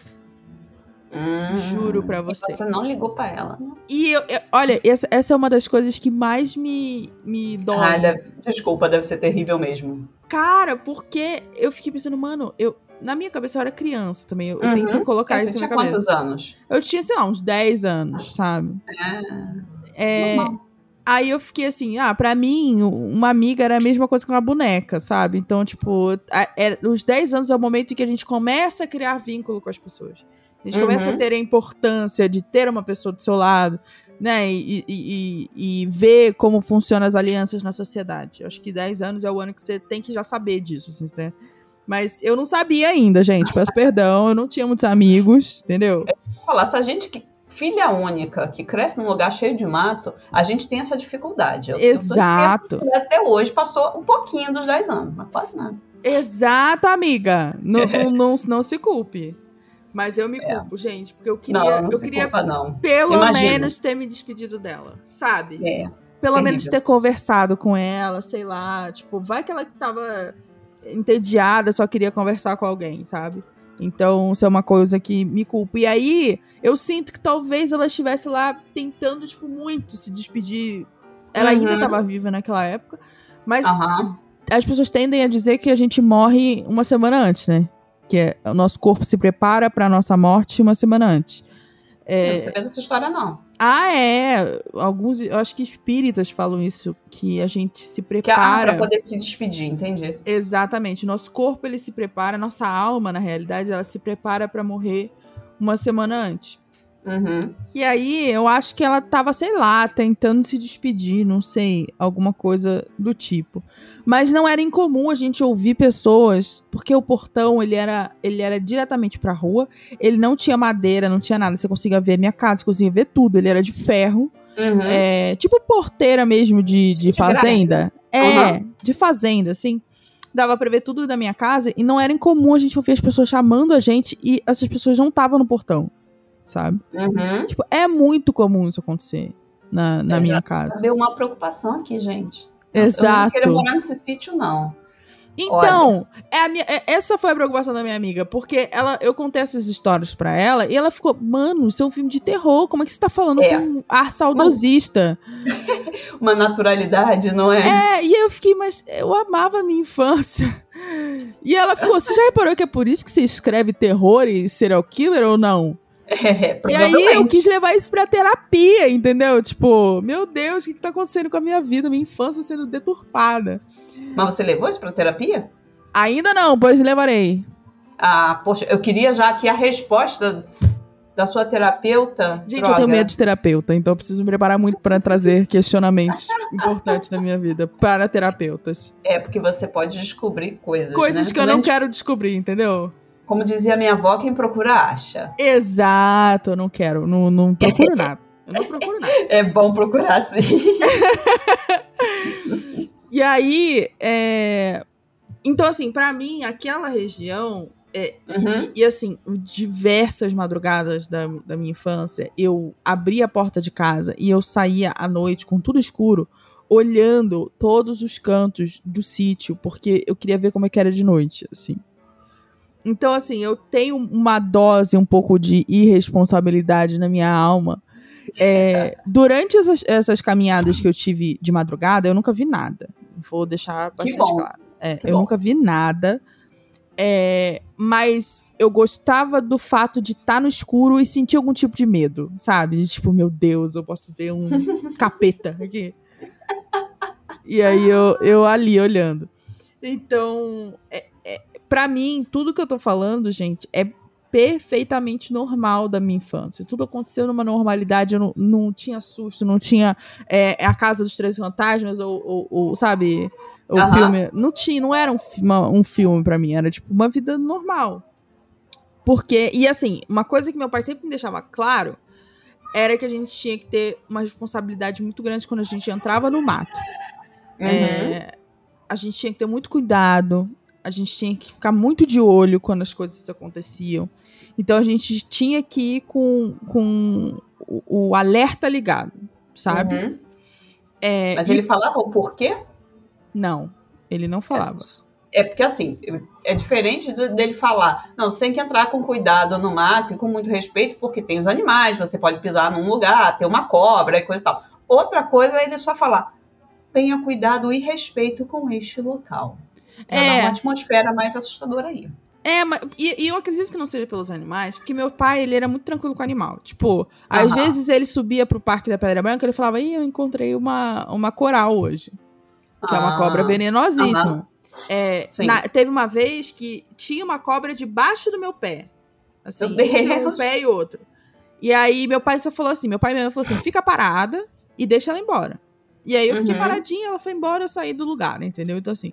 Hum. Juro pra você. Você não ligou pra ela, né? E eu, eu- olha, essa, essa é uma das coisas que mais me, me dói. Ah, deve, desculpa, deve ser terrível mesmo. Cara, porque eu fiquei pensando, mano, eu. Na minha cabeça eu era criança também. Eu, eu tenho que Uhum. colocar Você isso na tinha minha quantos cabeça. anos? Eu tinha, sei lá, uns 10 anos, sabe? É, É, normal. Aí eu fiquei assim, ah, pra mim, uma amiga era a mesma coisa que uma boneca, sabe? Então, tipo, a- é- os 10 anos é o momento em que a gente começa a criar vínculo com as pessoas. A gente começa a Uhum. ter a importância de ter uma pessoa do seu lado, né? E, e, e, e ver como funcionam as alianças na sociedade. Eu acho que 10 anos é o ano que você tem que já saber disso, assim, né? Mas eu não sabia ainda, gente. Peço perdão, eu não tinha muitos amigos, entendeu? Falar, se a gente que filha única, que cresce num lugar cheio de mato, a gente tem essa dificuldade. Eu- Exato. Até hoje passou um pouquinho dos 10 anos, mas quase nada. Exato, amiga. Não, [LAUGHS] não, não, não se culpe. Mas eu me É. culpo, gente, porque eu queria, não, não eu queria culpa, não. pelo Imagino. menos ter me despedido dela, sabe? É. Pelo terrível. menos ter conversado com ela, sei lá. Tipo, vai que ela tava entediada, só queria conversar com alguém, sabe? Então, isso é uma coisa que me culpa. E aí, eu sinto que talvez ela estivesse lá tentando, tipo, muito se despedir. Ela ainda Uhum. estava viva naquela época. Mas Aham. as pessoas tendem a dizer que a gente morre uma semana antes, né? Que é, o nosso corpo se prepara pra nossa morte uma semana antes. É, Não sabia dessa história, não. Ah, é. Alguns, eu acho que espíritas falam isso, que a gente se Que prepara. pra poder se despedir, entendi. Exatamente. Nosso corpo ele se prepara, nossa alma, na realidade, ela se prepara pra morrer uma semana antes. Uhum. E aí eu acho que ela tava, sei lá, tentando se despedir, não sei, alguma coisa do tipo. Mas não era incomum a gente ouvir pessoas, porque o portão ele era, ele era diretamente pra rua, ele não tinha madeira, não tinha nada, você conseguia ver minha casa, você conseguia ver tudo, ele era de ferro. Uhum. É, tipo porteira mesmo de, de fazenda. É, Uhum. de fazenda, assim. Dava pra ver tudo da minha casa e não era incomum a gente ouvir as pessoas chamando a gente e essas pessoas não estavam no portão, sabe? Uhum. Tipo, é muito comum isso acontecer na, na minha casa. Deu uma preocupação aqui, gente. Eu não Exato. queria morar nesse sítio, não. Então, é a minha, é- essa foi a preocupação da minha amiga, porque ela, eu contei essas histórias pra ela e ela ficou, mano, isso é um filme de terror, como é que você tá falando É. com um ar saudosista? [LAUGHS] Uma naturalidade, não é? É, e eu fiquei, mas eu amava a minha infância. [LAUGHS] E ela ficou, você já reparou que é por isso que você escreve terror e serial killer ou não? É, E aí eu quis levar isso pra terapia, entendeu? Tipo, meu Deus, o que, que tá acontecendo com a minha vida? Minha infância sendo deturpada. Mas você levou isso pra terapia? Ainda não, pois levarei. Ah, poxa, eu queria já aqui a resposta da sua terapeuta. Gente, Droga. eu tenho medo de terapeuta, então eu preciso me preparar muito pra trazer questionamentos [LAUGHS] importantes da minha vida para terapeutas. É, porque você pode descobrir coisas. Coisas né? que eu não quero descobrir, entendeu? Como dizia minha avó, quem procura acha. Exato, eu não quero, não, não procuro nada. Eu não procuro nada. [LAUGHS] É bom procurar sim. [LAUGHS] E aí, é... então assim, pra mim, aquela região, é, Uhum. e, e, assim, diversas madrugadas da, da minha infância, eu abria a porta de casa e eu saía à noite com tudo escuro, olhando todos os cantos do sítio, porque eu queria ver como é que era de noite, assim. Então, assim, eu tenho uma dose um pouco de irresponsabilidade na minha alma. É, [LAUGHS] durante essas, essas caminhadas que eu tive de madrugada, eu nunca vi nada. Vou deixar bastante claro. É, eu bom. nunca vi nada. É, mas eu gostava do fato de estar no escuro e sentir algum tipo de medo, sabe? De tipo, meu Deus, eu posso ver um [LAUGHS] capeta aqui. E aí eu, eu ali olhando. Então, é, para mim, tudo que eu tô falando, gente, é perfeitamente normal da minha infância. Tudo aconteceu numa normalidade, eu não, não tinha susto, não tinha é, a Casa dos Três Fantasmas, ou, ou- ou, sabe, o Aham. filme. Não tinha, não era um, uma- um filme pra mim, era tipo uma vida normal. Porque, e assim, uma coisa que meu pai sempre me deixava claro era que a gente tinha que ter uma responsabilidade muito grande quando a gente entrava no mato. Uhum. É, a gente tinha que ter muito cuidado, a gente tinha que ficar muito de olho quando as coisas aconteciam. Então a gente tinha que ir com, com o, o alerta ligado, sabe? Uhum. É, Mas e- ele falava o porquê? Não, ele não falava. É porque assim, é diferente de- dele falar, não, você tem que entrar com cuidado no mato e com muito respeito, porque tem os animais, você pode pisar num lugar, ter uma cobra e coisa e tal. Outra coisa é ele só falar, tenha cuidado e respeito com este local. Pra É. dar uma atmosfera mais assustadora aí. É, mas, e, e eu acredito que não seja pelos animais, porque meu pai, ele era muito tranquilo com o animal. Tipo, às vezes ele subia pro Parque da Pedra Branca, ele falava, ih, eu encontrei uma, uma coral hoje. Que é uma Ah, cobra venenosíssima. aham. É, na- teve uma vez que tinha uma cobra debaixo do meu pé. Assim, Meu Deus. entre um pé e outro. E aí meu pai só falou assim, meu pai mesmo falou assim, fica parada e deixa ela embora. E aí eu fiquei Uhum. paradinha, ela foi embora, eu saí do lugar, entendeu? Então assim,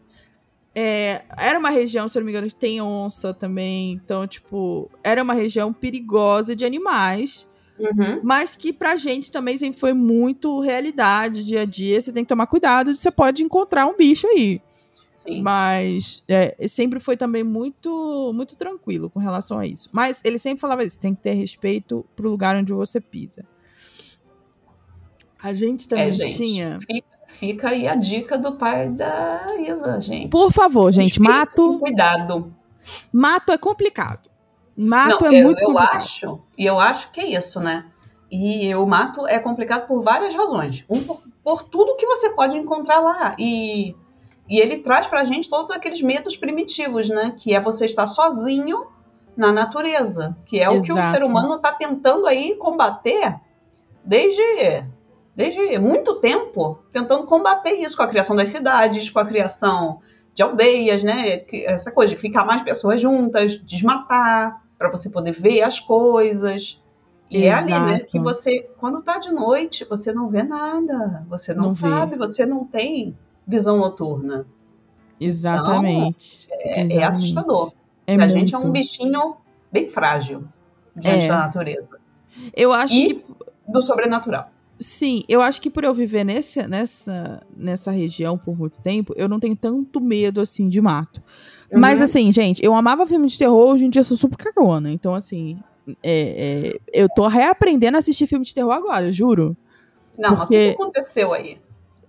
é, era uma região, se eu não me engano, que tem onça também. Então, tipo, era uma região perigosa de animais Uhum. mas que pra gente também sempre foi muito realidade, dia a dia. Você tem que tomar cuidado, você pode encontrar um bicho aí. Sim. Mas é, sempre foi também muito muito tranquilo com relação a isso. Mas ele sempre falava isso, tem que ter respeito pro lugar onde você pisa. A gente também É, gente. tinha. Fica aí a dica do pai da Isa, gente. Por favor, gente, mato, Cuidado. mato é complicado. Mato Não, é eu, muito eu complicado. acho, e eu acho que é isso, né? E o mato é complicado por várias razões. Um, por, por tudo que você pode encontrar lá. E, e ele traz pra gente todos aqueles medos primitivos, né? Que é você estar sozinho na natureza. Que é o que o Exato. ser humano está tentando aí combater desde, desde muito tempo. Tentando combater isso com a criação das cidades, com a criação de aldeias, né? Essa coisa de ficar mais pessoas juntas, desmatar, para você poder ver as coisas. E Exato. é ali, né? Que você, quando tá de noite, você não vê nada. Você não, não sabe, vê. você não tem visão noturna. Exatamente. Então, é, Exatamente. é, assustador. É a muito. gente é um bichinho bem frágil diante é. da natureza. Eu acho e que. Do sobrenatural. Sim, eu acho que por eu viver nesse, nessa, nessa região por muito tempo, eu não tenho tanto medo assim de mato. Uhum. Mas assim, gente, eu amava filme de terror, hoje em dia eu sou super cagona. Então, assim, é, é, eu tô reaprendendo a assistir filme de terror agora, juro. Não, porque... mas o que aconteceu aí?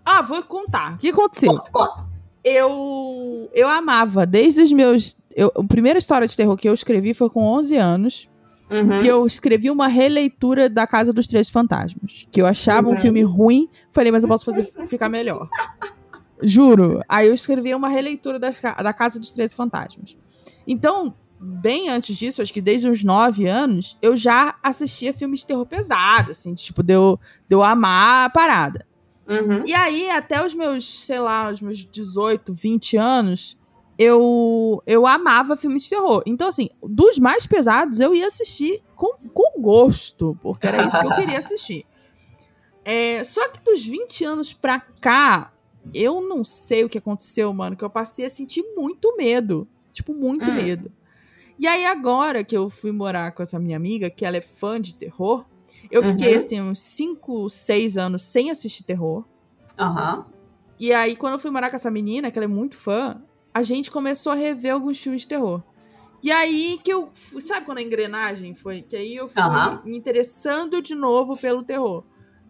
Ah, vou contar. O que aconteceu? Conta, conta. Eu, eu amava, desde os meus. Eu, a primeira história de terror que eu escrevi foi com 11 anos. Uhum. Que eu escrevi uma releitura da Casa dos Três Fantasmas. Que eu achava uhum. um filme ruim. Falei, mas eu posso fazer [LAUGHS] ficar melhor. Juro. Aí eu escrevi uma releitura da, da Casa dos Três Fantasmas. Então, bem antes disso, acho que desde uns nove anos, eu já assistia filmes de terror pesado, assim, tipo, deu, deu amar a parada. Uhum. E aí, até os meus, sei lá, os meus 18, 20 anos, eu, eu amava filmes de terror. Então, assim, dos mais pesados, eu ia assistir com, com gosto, porque era isso que eu [LAUGHS] queria assistir. É, só que dos 20 anos pra cá, eu não sei o que aconteceu, mano, que eu passei a sentir muito medo. Tipo, muito hum. medo. E aí, agora que eu fui morar com essa minha amiga, que ela é fã de terror, eu uhum. fiquei, assim, uns 5, 6 anos sem assistir terror. Aham. Uhum. E aí, quando eu fui morar com essa menina, que ela é muito fã, a gente começou a rever alguns filmes de terror. E aí que eu. Sabe quando a engrenagem foi? Que aí eu fui uhum. me interessando de novo pelo terror.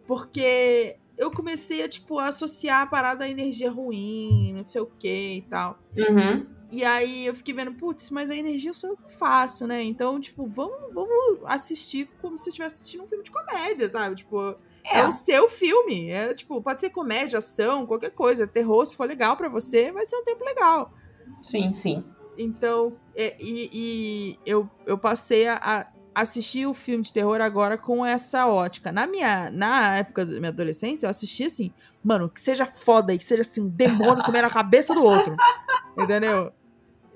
Porque eu comecei a, tipo, associar a parada à energia ruim, não sei o que e tal. Uhum. E aí eu fiquei vendo, putz, mas a energia sou eu que faço, né? Então, tipo, vamos, vamos assistir como se estivesse assistindo um filme de comédia, sabe? Tipo, é. é. o seu filme. É, tipo, pode ser comédia, ação, qualquer coisa. Terror, se for legal para você, vai ser um tempo legal. Sim, sim. Então, é, e, e, eu, eu passei a, assistir o filme de terror agora com essa ótica. Na minha na época da minha adolescência, eu assistia assim, mano, que seja foda e que seja assim, um demônio comendo a cabeça do outro. [LAUGHS] Entendeu?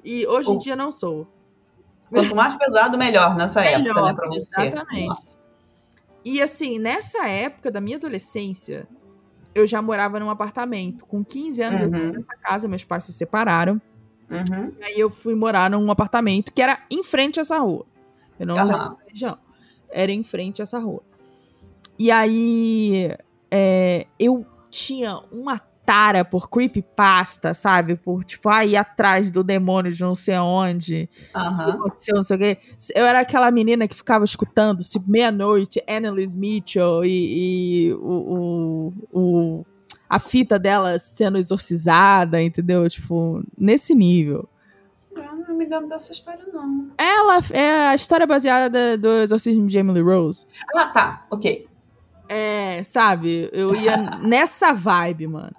E hoje em dia não sou. Quanto mais pesado, melhor nessa melhor, época, né, pra você. Exatamente. Nossa. E assim, nessa época da minha adolescência, eu já morava num apartamento. Com 15 anos, uhum. eu nessa casa, meus pais se separaram. Uhum. E aí eu fui morar num apartamento que era em frente a essa rua. Eu não uhum. saí da região. Era em frente a essa rua. E aí é, eu tinha uma tara por creepypasta, sabe? Por, tipo, ah, ir atrás do demônio de não sei onde. Uhum. Que aconteceu, não sei o quê. Eu era aquela menina que ficava escutando, tipo, meia-noite, Annalise Mitchell e, e o, o, o, a fita dela sendo exorcizada, entendeu? Tipo, nesse nível me lembro dessa história, não. Ela é a história baseada do exorcismo de Emily Rose. Ah, tá. Ok. É, sabe? Eu ia [LAUGHS] nessa vibe, mano.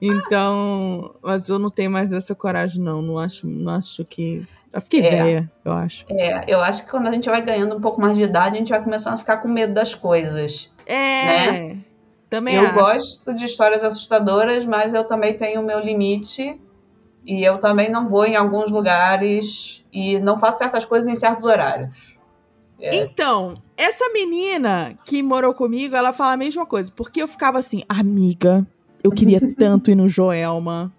Então, mas eu não tenho mais essa coragem, não. Não acho, não acho que. Eu fiquei é, velha, eu acho. É, eu acho que quando a gente vai ganhando um pouco mais de idade, a gente vai começando a ficar com medo das coisas. É. Né? Também eu acho. gosto de histórias assustadoras, mas eu também tenho o meu limite e eu também não vou em alguns lugares e não faço certas coisas em certos horários. É. Então, essa menina que morou comigo, ela fala a mesma coisa. Porque eu ficava assim, amiga, eu queria [LAUGHS] tanto ir no Joelma.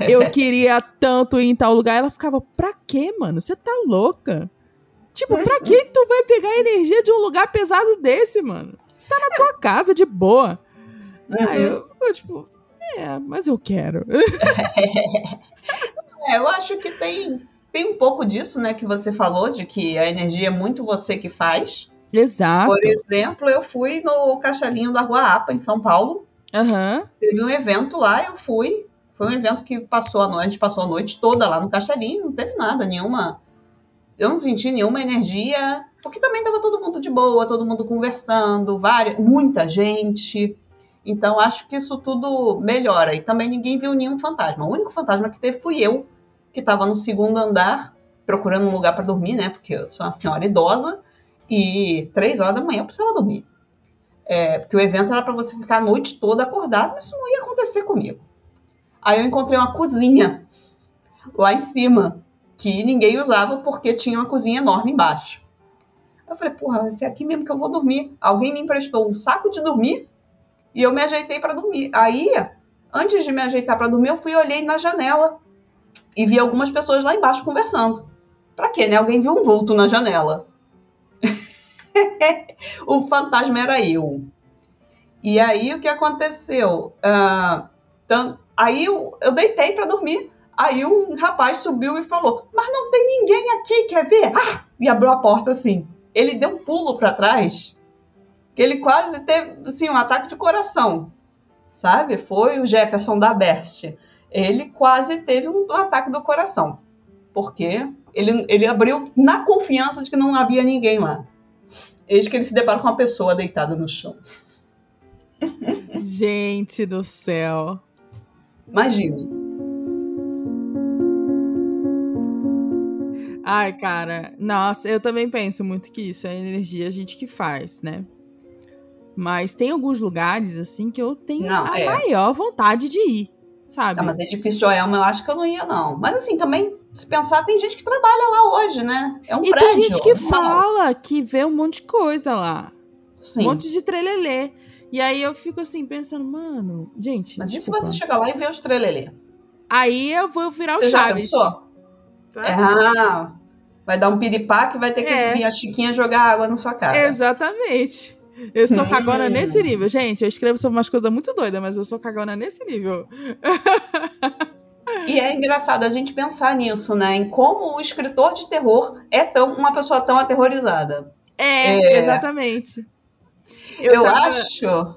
Eu [LAUGHS] queria tanto ir em tal lugar. Ela ficava, pra quê, mano? Você tá louca? Tipo, pra que tu vai pegar a energia de um lugar pesado desse, mano? Você tá na tua casa de boa. Uhum. Aí eu, eu, tipo, é, mas eu quero. [LAUGHS] é, eu acho que tem, tem um pouco disso, né, que você falou, de que a energia é muito você que faz. Exato. Por exemplo, eu fui no Caixalinho da Rua Apa, em São Paulo. Uhum. Teve um evento lá, eu fui. Foi um evento que passou a noite, passou a noite toda lá no Caixalinho, não teve nada, nenhuma. Eu não senti nenhuma energia, porque também tava todo mundo de boa, todo mundo conversando, várias, muita gente. Então, acho que isso tudo melhora. E também ninguém viu nenhum fantasma. O único fantasma que teve fui eu, que estava no segundo andar, procurando um lugar para dormir, né? Porque eu sou uma senhora idosa e três horas da manhã eu precisava dormir. É, porque o evento era para você ficar a noite toda acordado, mas isso não ia acontecer comigo. Aí eu encontrei uma cozinha lá em cima, que ninguém usava porque tinha uma cozinha enorme embaixo. Eu falei, porra, esse é aqui mesmo que eu vou dormir. Alguém me emprestou um saco de dormir e eu me ajeitei para dormir. Aí, antes de me ajeitar para dormir, eu fui olhei na janela e vi algumas pessoas lá embaixo conversando. Pra quê, né? Alguém viu um vulto na janela. [LAUGHS] [LAUGHS] o fantasma era eu. E aí o que aconteceu? Uh, aí eu, eu deitei para dormir. Aí um rapaz subiu e falou: Mas não tem ninguém aqui, quer ver? Ah! E abriu a porta assim. Ele deu um pulo para trás, que ele quase teve assim, um ataque de coração. Sabe? Foi o Jefferson da Best. Ele quase teve um ataque do coração. Porque ele, ele abriu na confiança de que não havia ninguém lá. Eis que ele se depara com uma pessoa deitada no chão. Gente do céu. Imagine. Ai, cara, nossa, eu também penso muito que isso é energia a gente que faz, né? Mas tem alguns lugares, assim, que eu tenho não, a é. maior vontade de ir, sabe? Não, mas é difícil, Joelma, eu acho que eu não ia, não. Mas assim, também, se pensar, tem gente que trabalha lá hoje, né? É um e prédio. tem gente que fala que vê um monte de coisa lá. Sim. Um monte de trelelê. E aí eu fico assim, pensando, mano, gente. Mas desculpa. e se você chegar lá e ver os trelelê? Aí eu vou virar você o Chaves. Já pensou? Ah, vai dar um piripaque e vai ter que é. vir a Chiquinha jogar água na sua cara. Exatamente. Eu sou cagona nesse nível. Gente, eu escrevo sobre umas coisas muito doidas, mas eu sou cagona nesse nível. E é engraçado a gente pensar nisso, né? Em como o escritor de terror é tão uma pessoa tão aterrorizada. É, é... exatamente. Eu, eu tava... acho.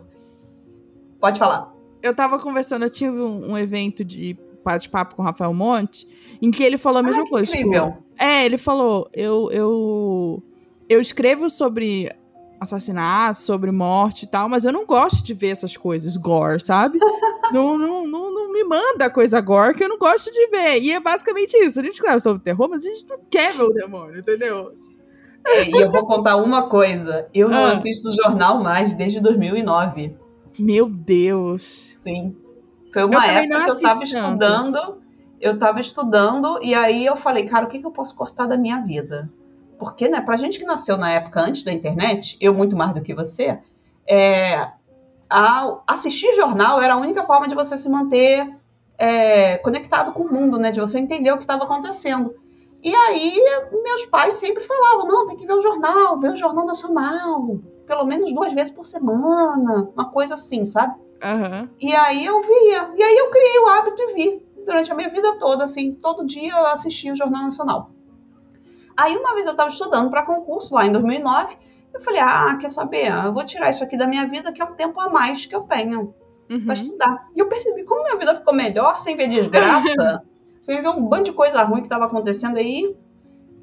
Pode falar. Eu tava conversando, eu tive um, um evento de bate-papo com o Rafael Monte, em que ele falou a mesma ah, coisa. Tipo, é, ele falou: eu, eu, eu escrevo sobre assassinato, sobre morte e tal, mas eu não gosto de ver essas coisas gore, sabe? [LAUGHS] não, não, não, não, me manda coisa gore que eu não gosto de ver. E é basicamente isso. A gente escreve sobre terror, mas a gente não quer ver o demônio, entendeu? É, e eu vou contar uma coisa. Eu não ah. assisto jornal mais desde 2009. Meu Deus. Sim. Foi uma eu época que eu tava estudando. Eu tava estudando e aí eu falei, cara, o que, que eu posso cortar da minha vida? Porque, né, pra gente que nasceu na época antes da internet, eu muito mais do que você, é, a, assistir jornal era a única forma de você se manter é, conectado com o mundo, né? De você entender o que estava acontecendo. E aí, meus pais sempre falavam: não, tem que ver o jornal, ver o Jornal Nacional, pelo menos duas vezes por semana, uma coisa assim, sabe? Uhum. E aí eu via. E aí eu criei o hábito de vir durante a minha vida toda, assim, todo dia eu assistia o Jornal Nacional. Aí uma vez eu estava estudando para concurso lá em 2009, eu falei: ah, quer saber? Eu vou tirar isso aqui da minha vida, que é um tempo a mais que eu tenho uhum. para estudar. E eu percebi como minha vida ficou melhor sem ver desgraça. [LAUGHS] Você vê um bando de coisa ruim que estava acontecendo aí.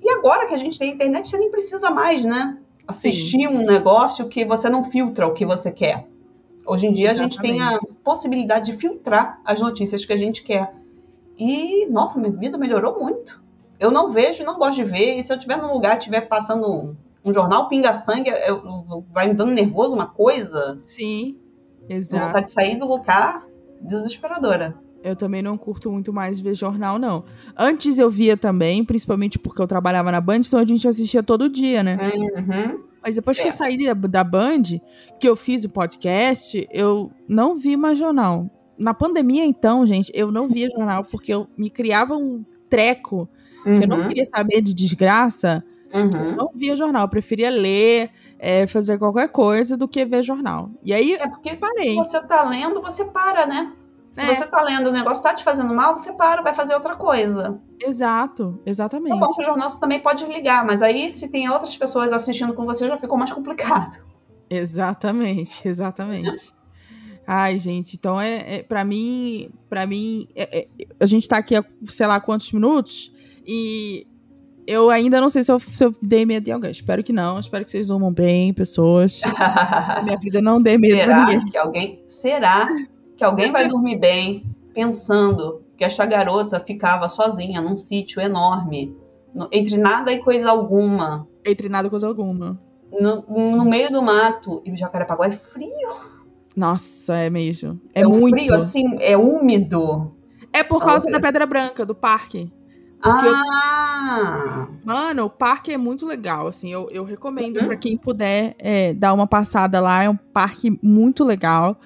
E agora que a gente tem internet, você nem precisa mais, né? Assistir Sim. um negócio que você não filtra o que você quer. Hoje em dia Exatamente. a gente tem a possibilidade de filtrar as notícias que a gente quer. E, nossa, minha vida melhorou muito. Eu não vejo, não gosto de ver. E se eu estiver num lugar, estiver passando um, um jornal pinga-sangue, vai me dando nervoso uma coisa. Sim, exato. Vontade de sair do lugar desesperadora. Eu também não curto muito mais ver jornal, não. Antes eu via também, principalmente porque eu trabalhava na Band, então a gente assistia todo dia, né? Uhum. Mas depois é. que eu é. saí da, da Band, que eu fiz o podcast, eu não vi mais jornal. Na pandemia, então, gente, eu não via jornal porque eu me criava um treco uhum. que eu não uhum. queria saber de desgraça. Uhum. Não via jornal, eu preferia ler, é, fazer qualquer coisa do que ver jornal. E aí, é porque parei. se você tá lendo, você para, né? Se é. você tá lendo o negócio tá te fazendo mal, você para, vai fazer outra coisa. Exato, exatamente. Tá bom que o jornal você também pode ligar, mas aí se tem outras pessoas assistindo com você, já ficou mais complicado. Exatamente, [LAUGHS] exatamente. Ai, gente, então é, é para mim, para mim, é, é, a gente tá aqui há sei lá quantos minutos e eu ainda não sei se eu, se eu dei medo de alguém. Espero que não. Espero que vocês durmam bem, pessoas. [LAUGHS] Minha vida não dê medo será ninguém. Que alguém, será que alguém vai dormir bem pensando que esta garota ficava sozinha num sítio enorme, no, entre nada e coisa alguma. Entre nada e coisa alguma. No, no, meio do mato. E o Jacarepaguá é frio. Nossa, é mesmo. É, é muito. frio, assim, é úmido. É por causa da Pedra Branca, do parque. Porque ah, Ah! Mano, o parque é muito legal, assim, eu, eu recomendo uhum. para quem puder é, dar uma passada lá, é um parque muito legal.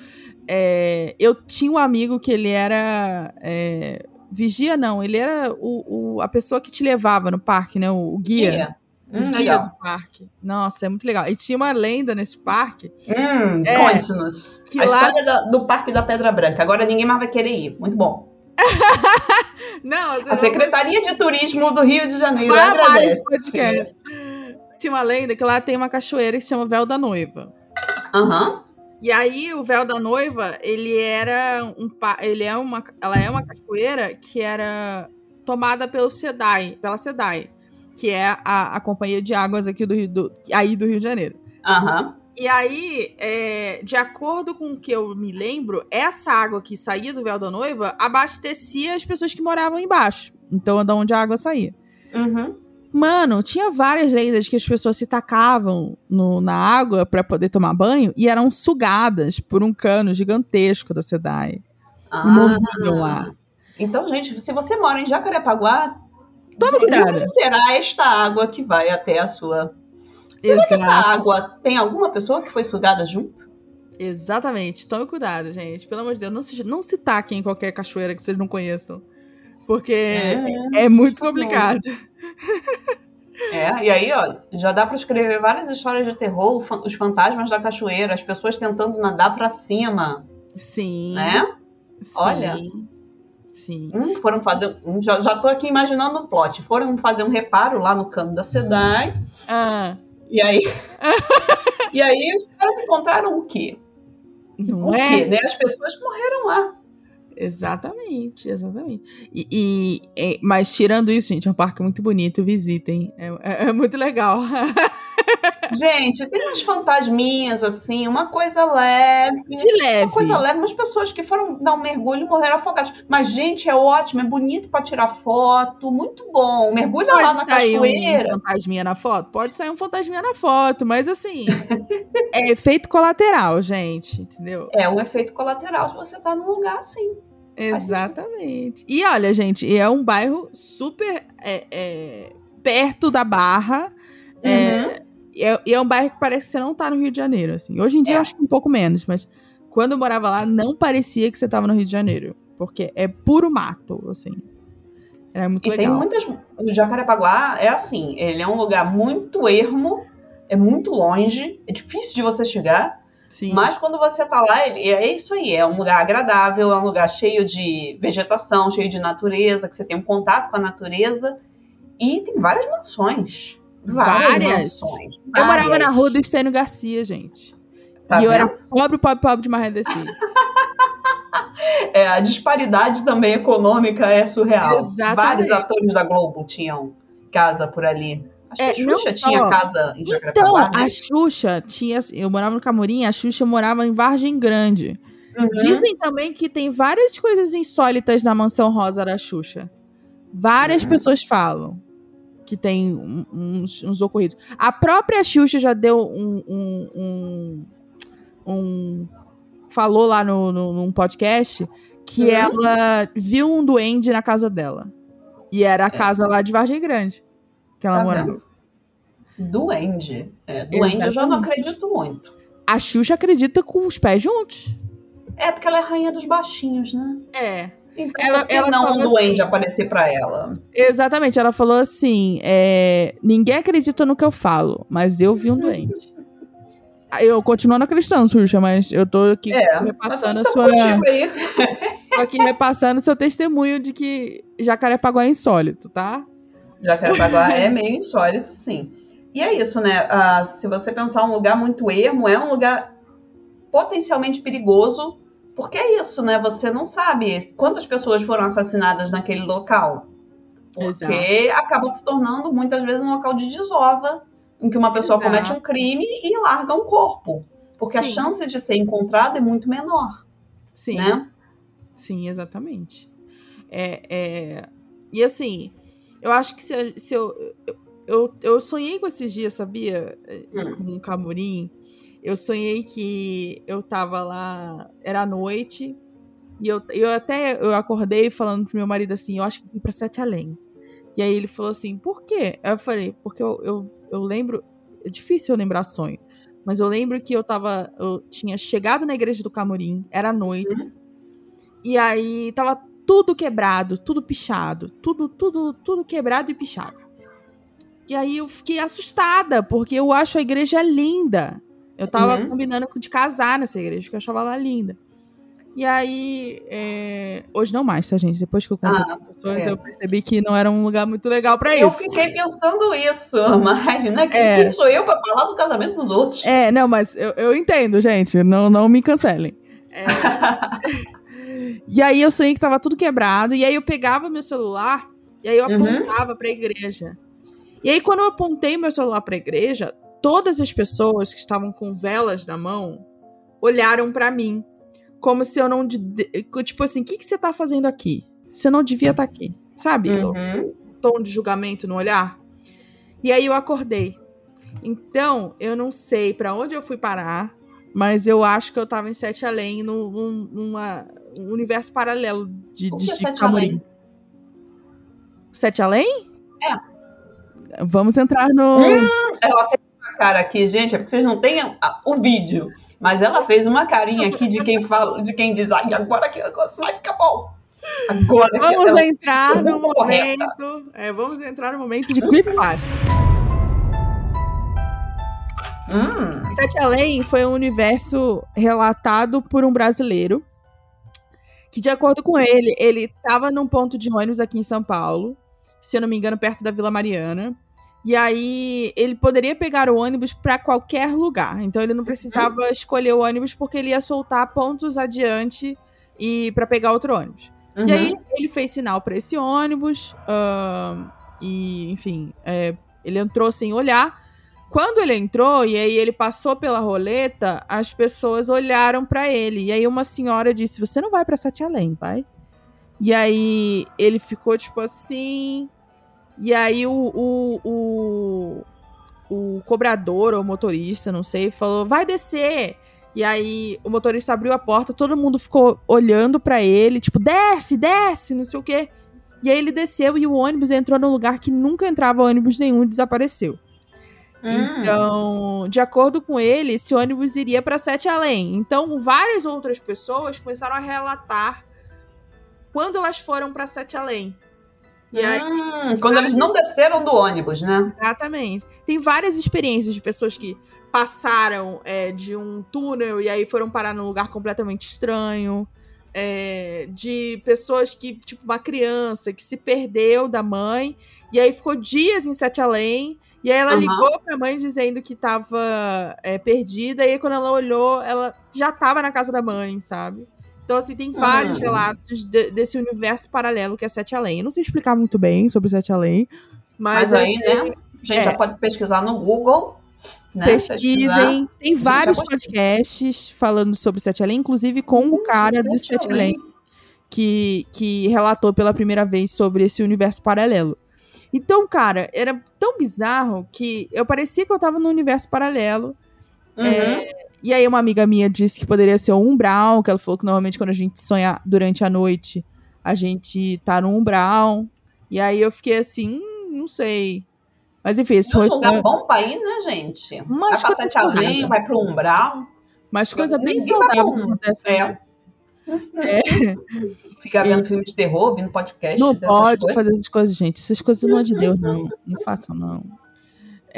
É, eu tinha um amigo que ele era é, vigia, não, ele era o, o, a pessoa que te levava no parque, né, o, o guia. guia. Hum, guia legal. do parque. Nossa, é muito legal. E tinha uma lenda nesse parque. Hum, é, Conte-nos. A lá... história do, do Parque da Pedra Branca. Agora ninguém mais vai querer ir. Muito bom. [LAUGHS] não, a Secretaria de Turismo do Rio de Janeiro vai agradece. podcast. Tinha uma lenda que lá tem uma cachoeira que se chama Véu da Noiva. Aham. Uhum. E aí o véu da noiva, ele era um ele é uma ela é uma cachoeira que era tomada pelo SEDAI, pela SEDAI que é a, a companhia de águas aqui do Rio, do, aí do Rio de Janeiro. Aham. Uhum. E aí, é, de acordo com o que eu me lembro, essa água que saía do véu da noiva abastecia as pessoas que moravam embaixo. Então, é de onde a água saía. Uhum. Mano, tinha várias lendas que as pessoas se tacavam no, na água para poder tomar banho e eram sugadas por um cano gigantesco da SEDAI. Ah. Morriam lá. Então, gente, se você mora em Jacarepaguá, Toma cuidado. Onde será esta água que vai até a sua. Será que esta água tem alguma pessoa que foi sugada junto? Exatamente. Tome cuidado, gente. Pelo amor de Deus, não se, não se taquem em qualquer cachoeira que vocês não conheçam. Porque é, é muito complicado. É, e aí, ó, já dá para escrever várias histórias de terror, os fantasmas da cachoeira, as pessoas tentando nadar para cima. Sim. Né? Sim. Olha. Sim. Hum, foram fazer. Já, já tô aqui imaginando o plot. Foram fazer um reparo lá no cano da SEDAI. Ah. E aí. [LAUGHS] e aí os caras encontraram o quê? Não o é? quê, né? As pessoas morreram lá. Exatamente, exatamente. E, e, mas tirando isso, gente, é um parque muito bonito, visitem. É, é, é muito legal. [LAUGHS] Gente, tem umas fantasminhas, assim, uma coisa leve. De leve. Uma coisa leve, umas pessoas que foram dar um mergulho e morreram afogadas. Mas, gente, é ótimo, é bonito para tirar foto, muito bom. Mergulha Pode lá na cachoeira. Um fantasminha na foto? Pode sair um fantasminha na foto, mas assim, é efeito colateral, gente, entendeu? É um efeito colateral se você tá num lugar assim. Exatamente. E olha, gente, é um bairro super é, é, perto da Barra. É, uhum. É, e é, e é, um bairro que parece que você não tá no Rio de Janeiro, assim. Hoje em dia é. eu acho que um pouco menos, mas quando eu morava lá, não parecia que você tava no Rio de Janeiro. Porque é puro mato, assim. Era muito e legal. tem muitas... O Jacarepaguá é assim, ele é um lugar muito ermo, é muito longe, é difícil de você chegar. Sim. Mas quando você tá lá, ele, é isso aí, é um lugar agradável, é um lugar cheio de vegetação, cheio de natureza, que você tem um contato com a natureza. E tem várias mansões. Várias. eu morava na rua do Estênio Garcia, gente. Tá e vendo? eu era pobre, pobre, pobre de Marredeci. [LAUGHS] é, a disparidade também econômica é surreal. Exatamente. Vários atores da Globo tinham casa por ali. Acho é, que a Xuxa tinha só... casa em Então, né? a Xuxa tinha. Eu morava no Camorim, a Xuxa morava em Vargem Grande. Uhum. Dizem também que tem várias coisas insólitas na mansão rosa da Xuxa. Várias uhum. pessoas falam que tem uns, uns, ocorridos. A própria Xuxa já deu um. um, um, um falou lá no, no, num podcast que ela viu um duende na casa dela. E era a é. casa lá de Vargem Grande que ela tá morava. Duende. É, duende Exatamente. eu já não acredito muito. A Xuxa acredita com os pés juntos. É, porque ela é rainha dos baixinhos, né? É. Então, ela, ela não um duende assim, aparecer para ela. Exatamente, ela falou assim: é, ninguém acredita no que eu falo, mas eu vi um duende. eu continuo não acreditando, Xuxa, mas eu tô aqui é, repassando a sua. [LAUGHS] tô aqui repassando seu testemunho de que Jacarepaguá é insólito, tá? Jacarepaguá é meio insólito, sim. E é isso, né? Ah, se você pensar um lugar muito ermo, é um lugar potencialmente perigoso, porque é isso, né? Você não sabe quantas pessoas foram assassinadas naquele local. Porque Exato. acaba se tornando muitas vezes um local de desova, em que uma pessoa Exato. comete um crime e larga um corpo. Porque Sim. a chance de ser encontrado é muito menor. Sim. Né? Sim, exatamente. É, é... E assim, eu acho que se, se eu, eu, eu. sonhei com esses dias, sabia? Hum. Com o Camurim. Eu sonhei que eu tava lá. Era noite. E eu, eu até eu acordei falando pro meu marido assim: eu acho que vim pra Sete Além. E aí ele falou assim, por quê? Eu falei, porque eu, eu, eu lembro. É difícil eu lembrar sonho. Mas eu lembro que eu tava. Eu tinha chegado na igreja do Camorim, era noite. Uhum. E aí tava tudo quebrado, tudo pichado. Tudo, tudo, tudo quebrado e pichado. E aí eu fiquei assustada, porque eu acho a igreja linda. Eu tava uhum. combinando de casar nessa igreja, porque eu achava ela linda. E aí, é... hoje não mais, tá, gente? Depois que eu contei ah, pessoas, é. eu percebi que não era um lugar muito legal para isso. Eu fiquei pensando isso, [LAUGHS] mas, né? Quem, é. sou eu para falar do casamento dos outros? É, não, mas eu, eu entendo, gente. Não, não me cancelem. É... [LAUGHS] e aí eu sonhei que tava tudo quebrado, e aí eu pegava meu celular, e aí eu uhum. apontava uhum. pra igreja. E aí, quando eu apontei meu celular pra igreja, todas as pessoas que estavam com velas na mão olharam para mim. Como se eu não. Tipo assim, o que, que você tá fazendo aqui? Você não devia estar tá aqui. Sabe? Uhum. tom de julgamento no olhar. E aí eu acordei. Então, eu não sei para onde eu fui parar, mas eu acho que eu tava em Sete Além, num, num, numa, um universo paralelo de, de, é de Camorim. Sete Além? É. Vamos entrar no. Hum, ela tem uma cara aqui, gente, é porque vocês não têm o vídeo. Mas ela fez uma carinha aqui de quem fala, de quem diz, ai, agora que o negócio vai ficar bom. Agora vamos ela... entrar no momento. É, vamos entrar no momento de creepypasta. Hum. Sete Além foi um universo relatado por um brasileiro que, de acordo com ele, ele estava num ponto de ônibus aqui em São Paulo, se eu não me engano, perto da Vila Mariana. E aí ele poderia pegar o ônibus para qualquer lugar. Então ele não precisava uhum. escolher o ônibus porque ele ia soltar pontos adiante e para pegar outro ônibus. Uhum. E aí ele fez sinal para esse ônibus uh, e enfim é, ele entrou sem olhar. Quando ele entrou e aí ele passou pela roleta, as pessoas olharam para ele. E aí uma senhora disse: "Você não vai para Sete Além, vai?" E aí ele ficou tipo assim, e aí o, o, o, o cobrador ou motorista, não sei, falou: vai descer. E aí o motorista abriu a porta, todo mundo ficou olhando para ele, tipo, desce, desce, não sei o quê. E aí ele desceu e o ônibus entrou num lugar que nunca entrava ônibus nenhum e desapareceu. Hum. Então, de acordo com ele, esse ônibus iria para Sete Além. Então, várias outras pessoas começaram a relatar quando elas foram para Sete Além. Aí, hum, quando eles não desceram do ônibus, né? Exatamente. Tem várias experiências de pessoas que passaram é, de um túnel e aí foram parar num lugar completamente estranho. É, de pessoas que, tipo, uma criança que se perdeu da mãe e aí ficou dias em Sete Além. E aí ela uhum. ligou pra mãe dizendo que tava é, perdida. E aí quando ela olhou, ela já tava na casa da mãe, sabe? Então, assim, tem vários uhum. relatos de, desse universo paralelo que é Sete Além. Eu não sei explicar muito bem sobre Sete Além, mas. Mas aí, né? A gente é. já pode pesquisar no Google. Né? Pesquisem. Tem vários podcasts falando sobre Sete Além, inclusive com o cara do Sete Além, que, que relatou pela primeira vez sobre esse universo paralelo. Então, cara, era tão bizarro que eu parecia que eu tava no universo paralelo. Uhum. É, e aí uma amiga minha disse que poderia ser o umbral, que ela falou que normalmente quando a gente sonha durante a noite, a gente tá no umbral. E aí eu fiquei assim, hum, não sei. Mas enfim, esse foi... um lugar bom pra ir, né, gente? Mas vai passar alguém, vai pro umbral. Mas coisa bem saudável acontece, é. Né? [LAUGHS] É. Ficar vendo filme de terror, ouvindo podcast. Não pode coisas. fazer essas coisas, gente. Essas coisas não é de Deus, não. [LAUGHS] Não façam, não.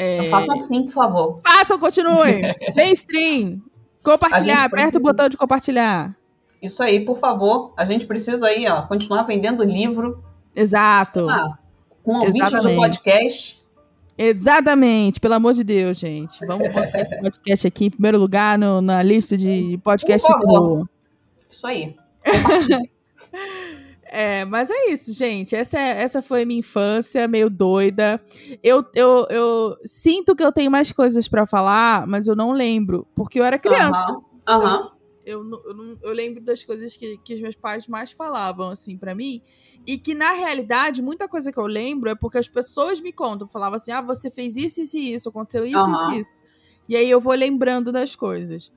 É... Façam sim, por favor. Façam, continuem. [LAUGHS] Dê stream. Compartilhar, aperta precisa... o botão de compartilhar. Isso aí, por favor. A gente precisa aí, ó, continuar vendendo livro. Exato. Ah, com ouvintes do podcast. Exatamente, pelo amor de Deus, gente. Vamos [LAUGHS] botar esse podcast aqui em primeiro lugar no, na lista de podcast. Por favor. Isso aí. [LAUGHS] É, mas é isso, gente. Essa, é, essa foi minha infância, meio doida. Eu, eu, eu sinto que eu tenho mais coisas para falar, mas eu não lembro, porque eu era criança. Aham. Uhum. Eu, eu, eu, eu, lembro das coisas que, que os meus pais mais falavam, assim, para mim. E que, na realidade, muita coisa que eu lembro é porque as pessoas me contam. Falavam assim, ah, você fez isso, isso e isso, aconteceu isso, uhum. isso, isso. E aí eu vou lembrando das coisas.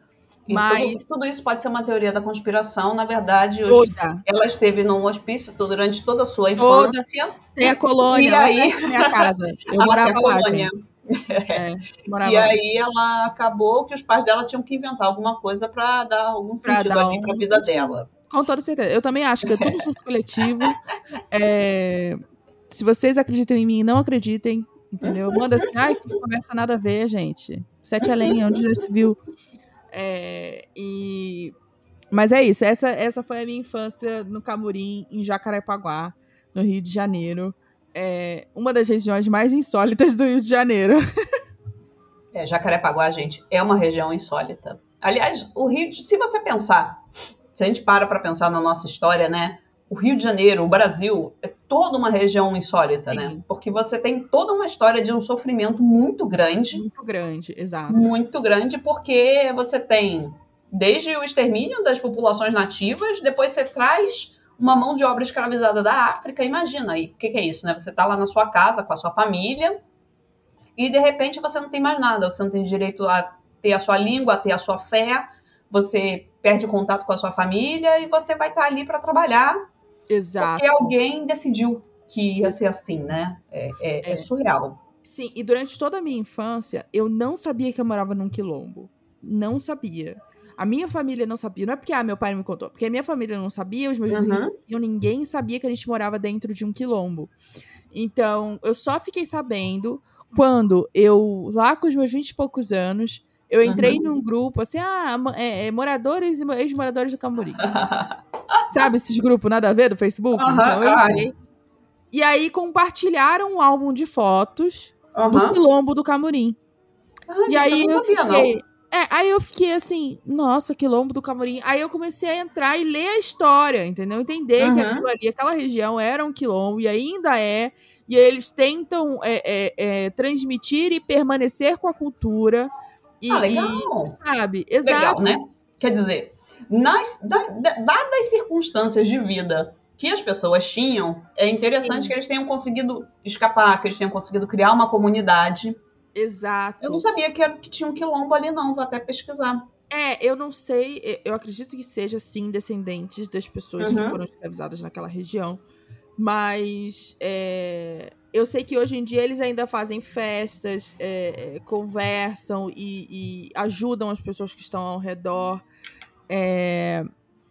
Mas- tudo, tudo isso pode ser uma teoria da conspiração. Na verdade, os- Toda. ela esteve num hospício durante toda a sua Toda. infância. Tem a colônia, E aí- minha casa. Eu [LAUGHS] Ah, morava a lá. É, [LAUGHS] E lá. aí ela acabou que os pais dela tinham que inventar alguma coisa para dar algum Pra sentido dar ali um para a vida sentido. dela. Com toda certeza. Eu também acho que é tudo surto coletivo. [LAUGHS] É, Se vocês acreditam em mim, não acreditem. Entendeu? Manda assim, ai, que conversa nada a ver, gente. Sete além, onde já se viu. É, e... Mas é isso. Essa, essa foi a minha infância no Camurim, em Jacarepaguá, no Rio de Janeiro. É uma das regiões mais insólitas do Rio de Janeiro. [LAUGHS] É, Jacarepaguá, gente, é uma região insólita. Aliás, o Rio, de, se você pensar, se a gente para para pensar na nossa história, né? O Rio de Janeiro, o Brasil, é toda uma região insólita, Sim. né? Porque você tem toda uma história de um sofrimento muito grande, Muito grande, exato. muito grande, porque você tem desde o extermínio das populações nativas, depois você traz uma mão de obra escravizada da África. Imagina aí, o que, que é isso, né? Você tá lá na sua casa com a sua família e de repente você não tem mais nada, você não tem direito a ter a sua língua, a ter a sua fé, você perde o contato com a sua família e você vai estar ali para trabalhar Exato. porque alguém decidiu que ia ser assim, né? É, é- é É. surreal. Sim, e durante toda a minha infância, eu não sabia que eu morava num quilombo. Não sabia. A minha família não sabia. Não é porque ah, meu pai me contou. Porque a minha família não sabia, os meus vizinhos Uhum. não sabiam, ninguém sabia que a gente morava dentro de um quilombo. Então, eu só fiquei sabendo quando eu, lá com os meus 20 e poucos anos, eu entrei Uhum. num grupo, assim, ah, é, é, moradores e mo- ex-moradores do Camboriú. [LAUGHS] Sabe esses grupos nada a ver do Facebook? Aham, então, eu entrei. E aí compartilharam um álbum de fotos do Aham. quilombo do Camurim. Ah, E gente, aí eu eu sabia, não. fiquei. É, aí eu fiquei assim, nossa, quilombo do Camurim. Aí eu comecei a entrar e ler a história, entendeu? Entender que Uhum. aquilo ali, aquela região era um quilombo e ainda é. E aí eles tentam é, é, é, transmitir e permanecer com a cultura. E, Ah, legal. e, sabe? Exato. Legal, né? Quer dizer, nas, da- da- dadas as circunstâncias de vida que as pessoas tinham, é interessante Sim. que eles tenham conseguido escapar, que eles tenham conseguido criar uma comunidade. Exato. Eu não sabia que, era, que tinha um quilombo ali, não. Vou até pesquisar. É, eu não sei, eu acredito que seja sim descendentes das pessoas que Uhum. foram escravizadas naquela região. Mas é, eu sei que hoje em dia eles ainda fazem festas, é, é, conversam e, e ajudam as pessoas que estão ao redor. É,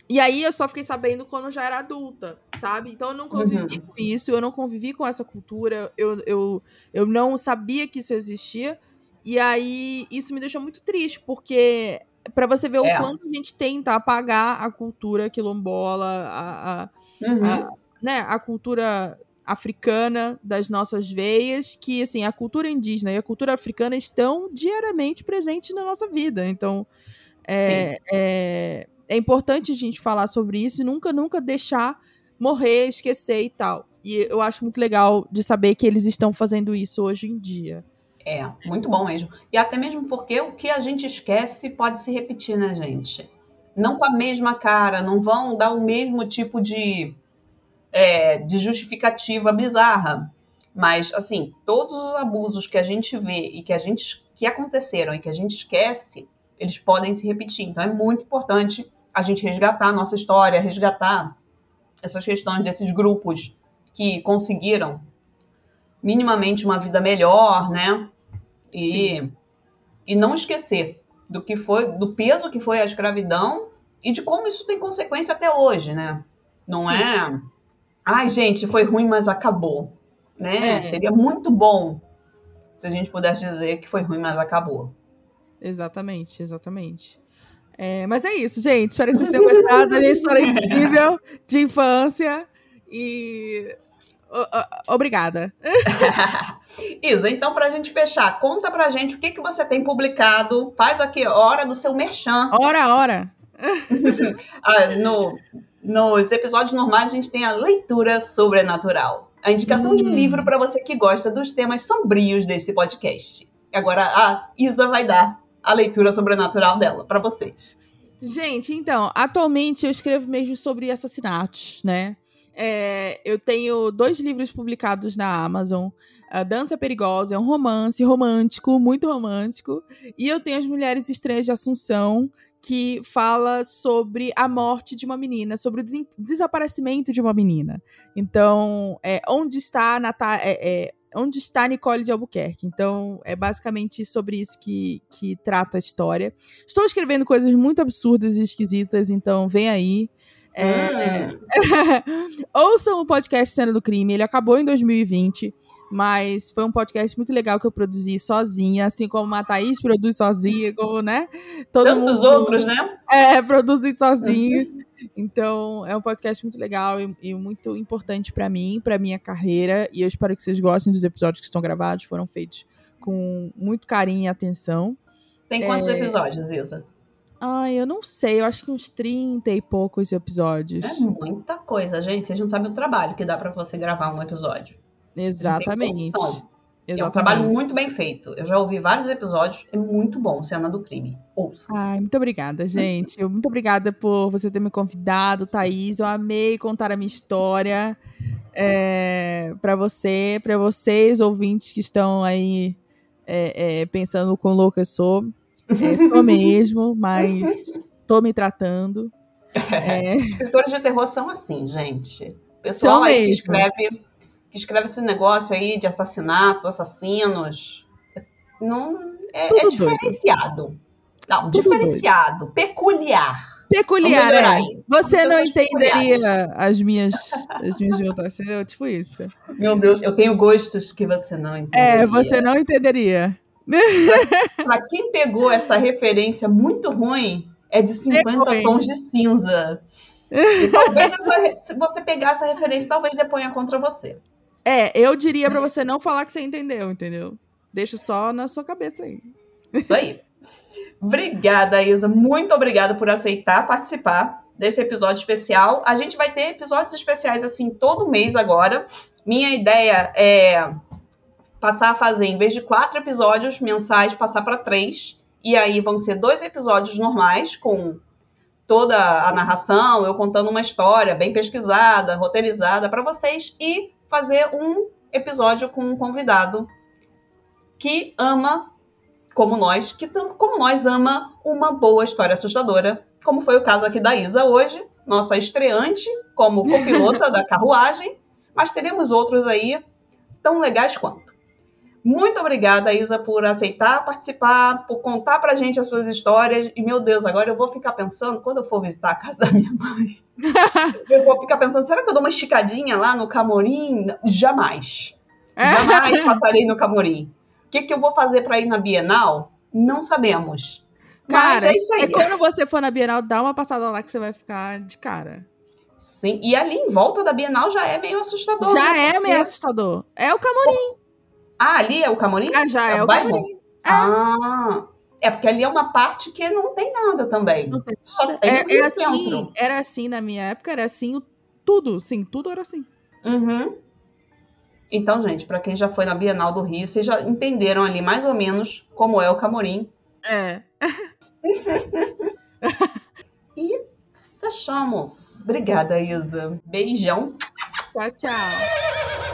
e aí eu só fiquei sabendo quando já era adulta, sabe? Então eu não convivi Uhum. com isso, eu não convivi com essa cultura, eu, eu, eu não sabia que isso existia. E aí isso me deixou muito triste, porque para você ver É. o quanto a gente tenta apagar a cultura quilombola, a, a- Uhum. a- né, a cultura africana das nossas veias, que assim, a cultura indígena e a cultura africana estão diariamente presentes na nossa vida. Então, é, é, é importante a gente falar sobre isso e nunca, nunca deixar morrer, esquecer e tal. E eu acho muito legal de saber que eles estão fazendo isso hoje em dia. É, muito bom mesmo. E até mesmo porque o que a gente esquece pode se repetir, né, gente? Não com a mesma cara, não vão dar o mesmo tipo de, é, de justificativa bizarra. Mas, assim, todos os abusos que a gente vê e que a gente que aconteceram e que a gente esquece, eles podem se repetir. Então é muito importante a gente resgatar a nossa história, resgatar essas questões desses grupos que conseguiram minimamente uma vida melhor, né? E, e não esquecer do que foi, do peso que foi a escravidão e de como isso tem consequência até hoje, né? Não Sim. é, ai gente, foi ruim, mas acabou, né? É. Seria muito bom se a gente pudesse dizer que foi ruim, mas acabou. Exatamente, exatamente. É, mas é isso, gente. Espero que vocês tenham gostado da minha história incrível de infância. E. o- o- obrigada. [LAUGHS] Isa, então pra gente fechar, conta pra gente o que, que você tem publicado, faz aqui a hora do seu merchan. Ora, ora. [LAUGHS] Ah, no, nos episódios normais a gente tem a leitura sobrenatural. A indicação de um Hum. livro para você que gosta dos temas sombrios desse podcast. Agora a Isa vai dar a leitura sobrenatural dela para vocês. Gente, então, atualmente eu escrevo mesmo sobre assassinatos, né? É, eu tenho dois livros publicados na Amazon. A Dança Perigosa é um romance romântico, muito romântico. E eu tenho As Mulheres Estranhas de Assunção, que fala sobre a morte de uma menina, sobre o des desaparecimento de uma menina. Então, é, onde está Nata é, é, onde está Nicole de Albuquerque? Então, é basicamente sobre isso que, que trata a história. Estou escrevendo coisas muito absurdas e esquisitas, então vem aí. É. [LAUGHS] Ouçam o podcast Cena do Crime, ele acabou em 2020, mas foi um podcast muito legal que eu produzi sozinha, assim como a Thaís produz sozinha, como, né? Todo Tantos mundo, outros, né? É, produzem sozinhos. Então, é um podcast muito legal e, e muito importante para mim, para minha carreira, e eu espero que vocês gostem dos episódios que estão gravados, foram feitos com muito carinho e atenção. Tem quantos é... episódios, Isa? Ai, eu não sei, eu acho que uns 30 e poucos episódios. É muita coisa, gente. Vocês não sabem o trabalho que dá para você gravar um episódio. Exatamente. Exatamente. É um trabalho muito bem feito. Eu já ouvi vários episódios, é muito bom, Cena do Crime. Ouça. Ai, muito obrigada, gente. muito obrigada por você ter me convidado, Thaís. Eu amei contar a minha história é, para você, para vocês, ouvintes que estão aí é, é, pensando quão louca eu sou. É, sou mesmo, mas tô me tratando. É. Escritores de terror são assim, gente. Pessoal são aí mesmo. que escreve, que escreve esse negócio aí de assassinatos, assassinos. Não, é, é diferenciado. Doido. Não, Tudo diferenciado, doido. peculiar. Peculiar, é. Você não entenderia as minhas, as minhas votações, tipo isso. Meu Deus, eu tenho gostos que você não é, entenderia. É, você não entenderia. Pra quem pegou essa referência muito ruim, é de 50 é tons de cinza. E talvez essa, se você pegar essa referência, talvez deponha contra você. É, eu diria para você não falar que você entendeu, entendeu? Deixa só na sua cabeça aí. Isso aí. Obrigada, Isa. Muito obrigada por aceitar participar desse episódio especial. A gente vai ter episódios especiais assim todo mês agora. Minha ideia é passar a fazer, em vez de quatro episódios mensais, passar para três. E aí vão ser dois episódios normais, com toda a narração, eu contando uma história bem pesquisada, roteirizada para vocês, e fazer um episódio com um convidado que ama, como nós, que como nós ama uma boa história assustadora, como foi o caso aqui da Isa hoje, nossa estreante como [LAUGHS] copilota da carruagem, mas teremos outros aí tão legais quanto. Muito obrigada, Isa, por aceitar participar, por contar pra gente as suas histórias. E, meu Deus, agora eu vou ficar pensando, quando eu for visitar a casa da minha mãe, [LAUGHS] eu vou ficar pensando, será que eu dou uma esticadinha lá no Camorim? Jamais. É? Jamais passarei no Camorim. O que, que eu vou fazer para ir na Bienal? Não sabemos. Cara, Mas é isso aí. É quando você for na Bienal, dá uma passada lá que você vai ficar de cara. Sim, e ali em volta da Bienal já é meio assustador. Já né? é meio assustador. É o Camorim. Ah, ali é o Camorim? Ah, já é, é o bairro? Camorim. É. Ah, é porque ali é uma parte que não tem nada também. Não tem Só tem é, é assim, Era assim na minha época, era assim tudo, sim, tudo era assim. Uhum. Então, gente, para quem já foi na Bienal do Rio, vocês já entenderam ali mais ou menos como é o Camorim. É. [LAUGHS] e fechamos. Obrigada, Isa. Beijão. Tchau, tchau.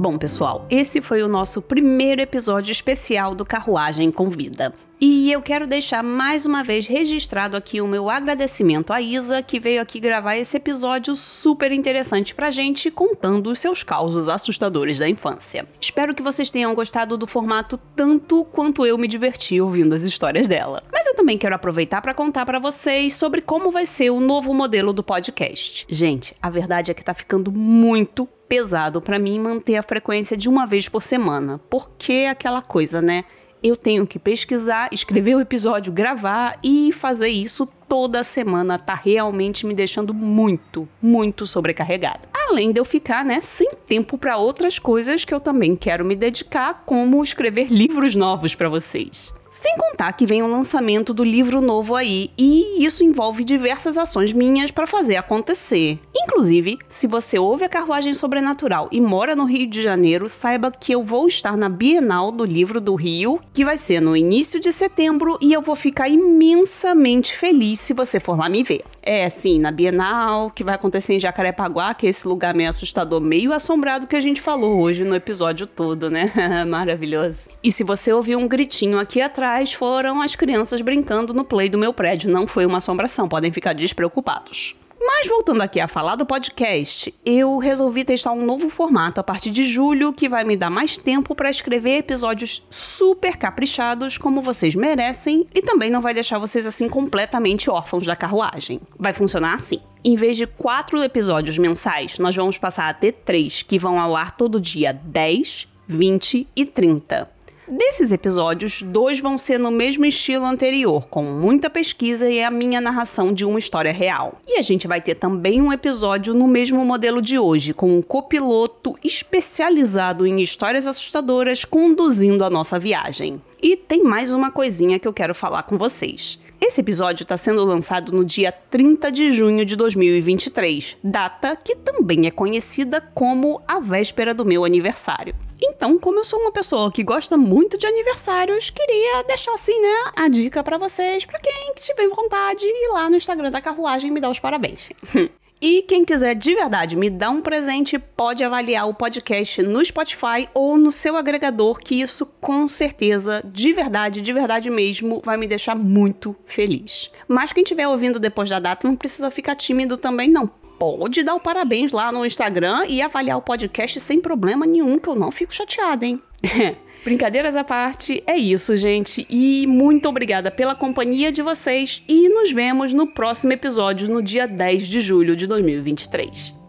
Bom, pessoal, esse foi o nosso primeiro episódio especial do Carruagem com Vida. E eu quero deixar mais uma vez registrado aqui o meu agradecimento à Isa, que veio aqui gravar esse episódio super interessante pra gente, contando os seus causos assustadores da infância. Espero que vocês tenham gostado do formato tanto quanto eu me diverti ouvindo as histórias dela. Mas eu também quero aproveitar para contar para vocês sobre como vai ser o novo modelo do podcast. Gente, a verdade é que tá ficando muito pesado para mim manter a frequência de uma vez por semana, porque aquela coisa, né? eu tenho que pesquisar, escrever o episódio, gravar e fazer isso toda semana tá realmente me deixando muito, muito sobrecarregada. Além de eu ficar, né, sem tempo para outras coisas que eu também quero me dedicar, como escrever livros novos para vocês. Sem contar que vem o lançamento do livro novo aí, e isso envolve diversas ações minhas para fazer acontecer. Inclusive, se você ouve a Carruagem Sobrenatural e mora no Rio de Janeiro, saiba que eu vou estar na Bienal do Livro do Rio, que vai ser no início de setembro, e eu vou ficar imensamente feliz se você for lá me ver. É, sim, na Bienal, que vai acontecer em Jacarepaguá, que é esse lugar meio assustador, meio assombrado que a gente falou hoje no episódio todo, né? [LAUGHS] Maravilhoso. E se você ouviu um gritinho aqui atrás, foram as crianças brincando no play do meu prédio, não foi uma assombração, podem ficar despreocupados. Mas voltando aqui a falar do podcast, eu resolvi testar um novo formato a partir de julho que vai me dar mais tempo para escrever episódios super caprichados como vocês merecem e também não vai deixar vocês assim completamente órfãos da carruagem. Vai funcionar assim. Em vez de quatro episódios mensais, nós vamos passar a ter três que vão ao ar todo dia 10, 20 e 30. Desses episódios, dois vão ser no mesmo estilo anterior, com muita pesquisa e a minha narração de uma história real. E a gente vai ter também um episódio no mesmo modelo de hoje, com um copiloto especializado em histórias assustadoras conduzindo a nossa viagem. E tem mais uma coisinha que eu quero falar com vocês. Esse episódio está sendo lançado no dia 30 de junho de 2023, data que também é conhecida como a véspera do meu aniversário. Então, como eu sou uma pessoa que gosta muito de aniversários, queria deixar assim, né, a dica para vocês, para quem tiver vontade, ir lá no Instagram da carruagem e me dar os parabéns. [LAUGHS] E quem quiser de verdade me dar um presente, pode avaliar o podcast no Spotify ou no seu agregador, que isso com certeza, de verdade, de verdade mesmo, vai me deixar muito feliz. Mas quem estiver ouvindo depois da data não precisa ficar tímido também, não pode dar o parabéns lá no Instagram e avaliar o podcast sem problema nenhum, que eu não fico chateada, hein? [LAUGHS] Brincadeiras à parte, é isso, gente. E muito obrigada pela companhia de vocês e nos vemos no próximo episódio no dia 10 de julho de 2023.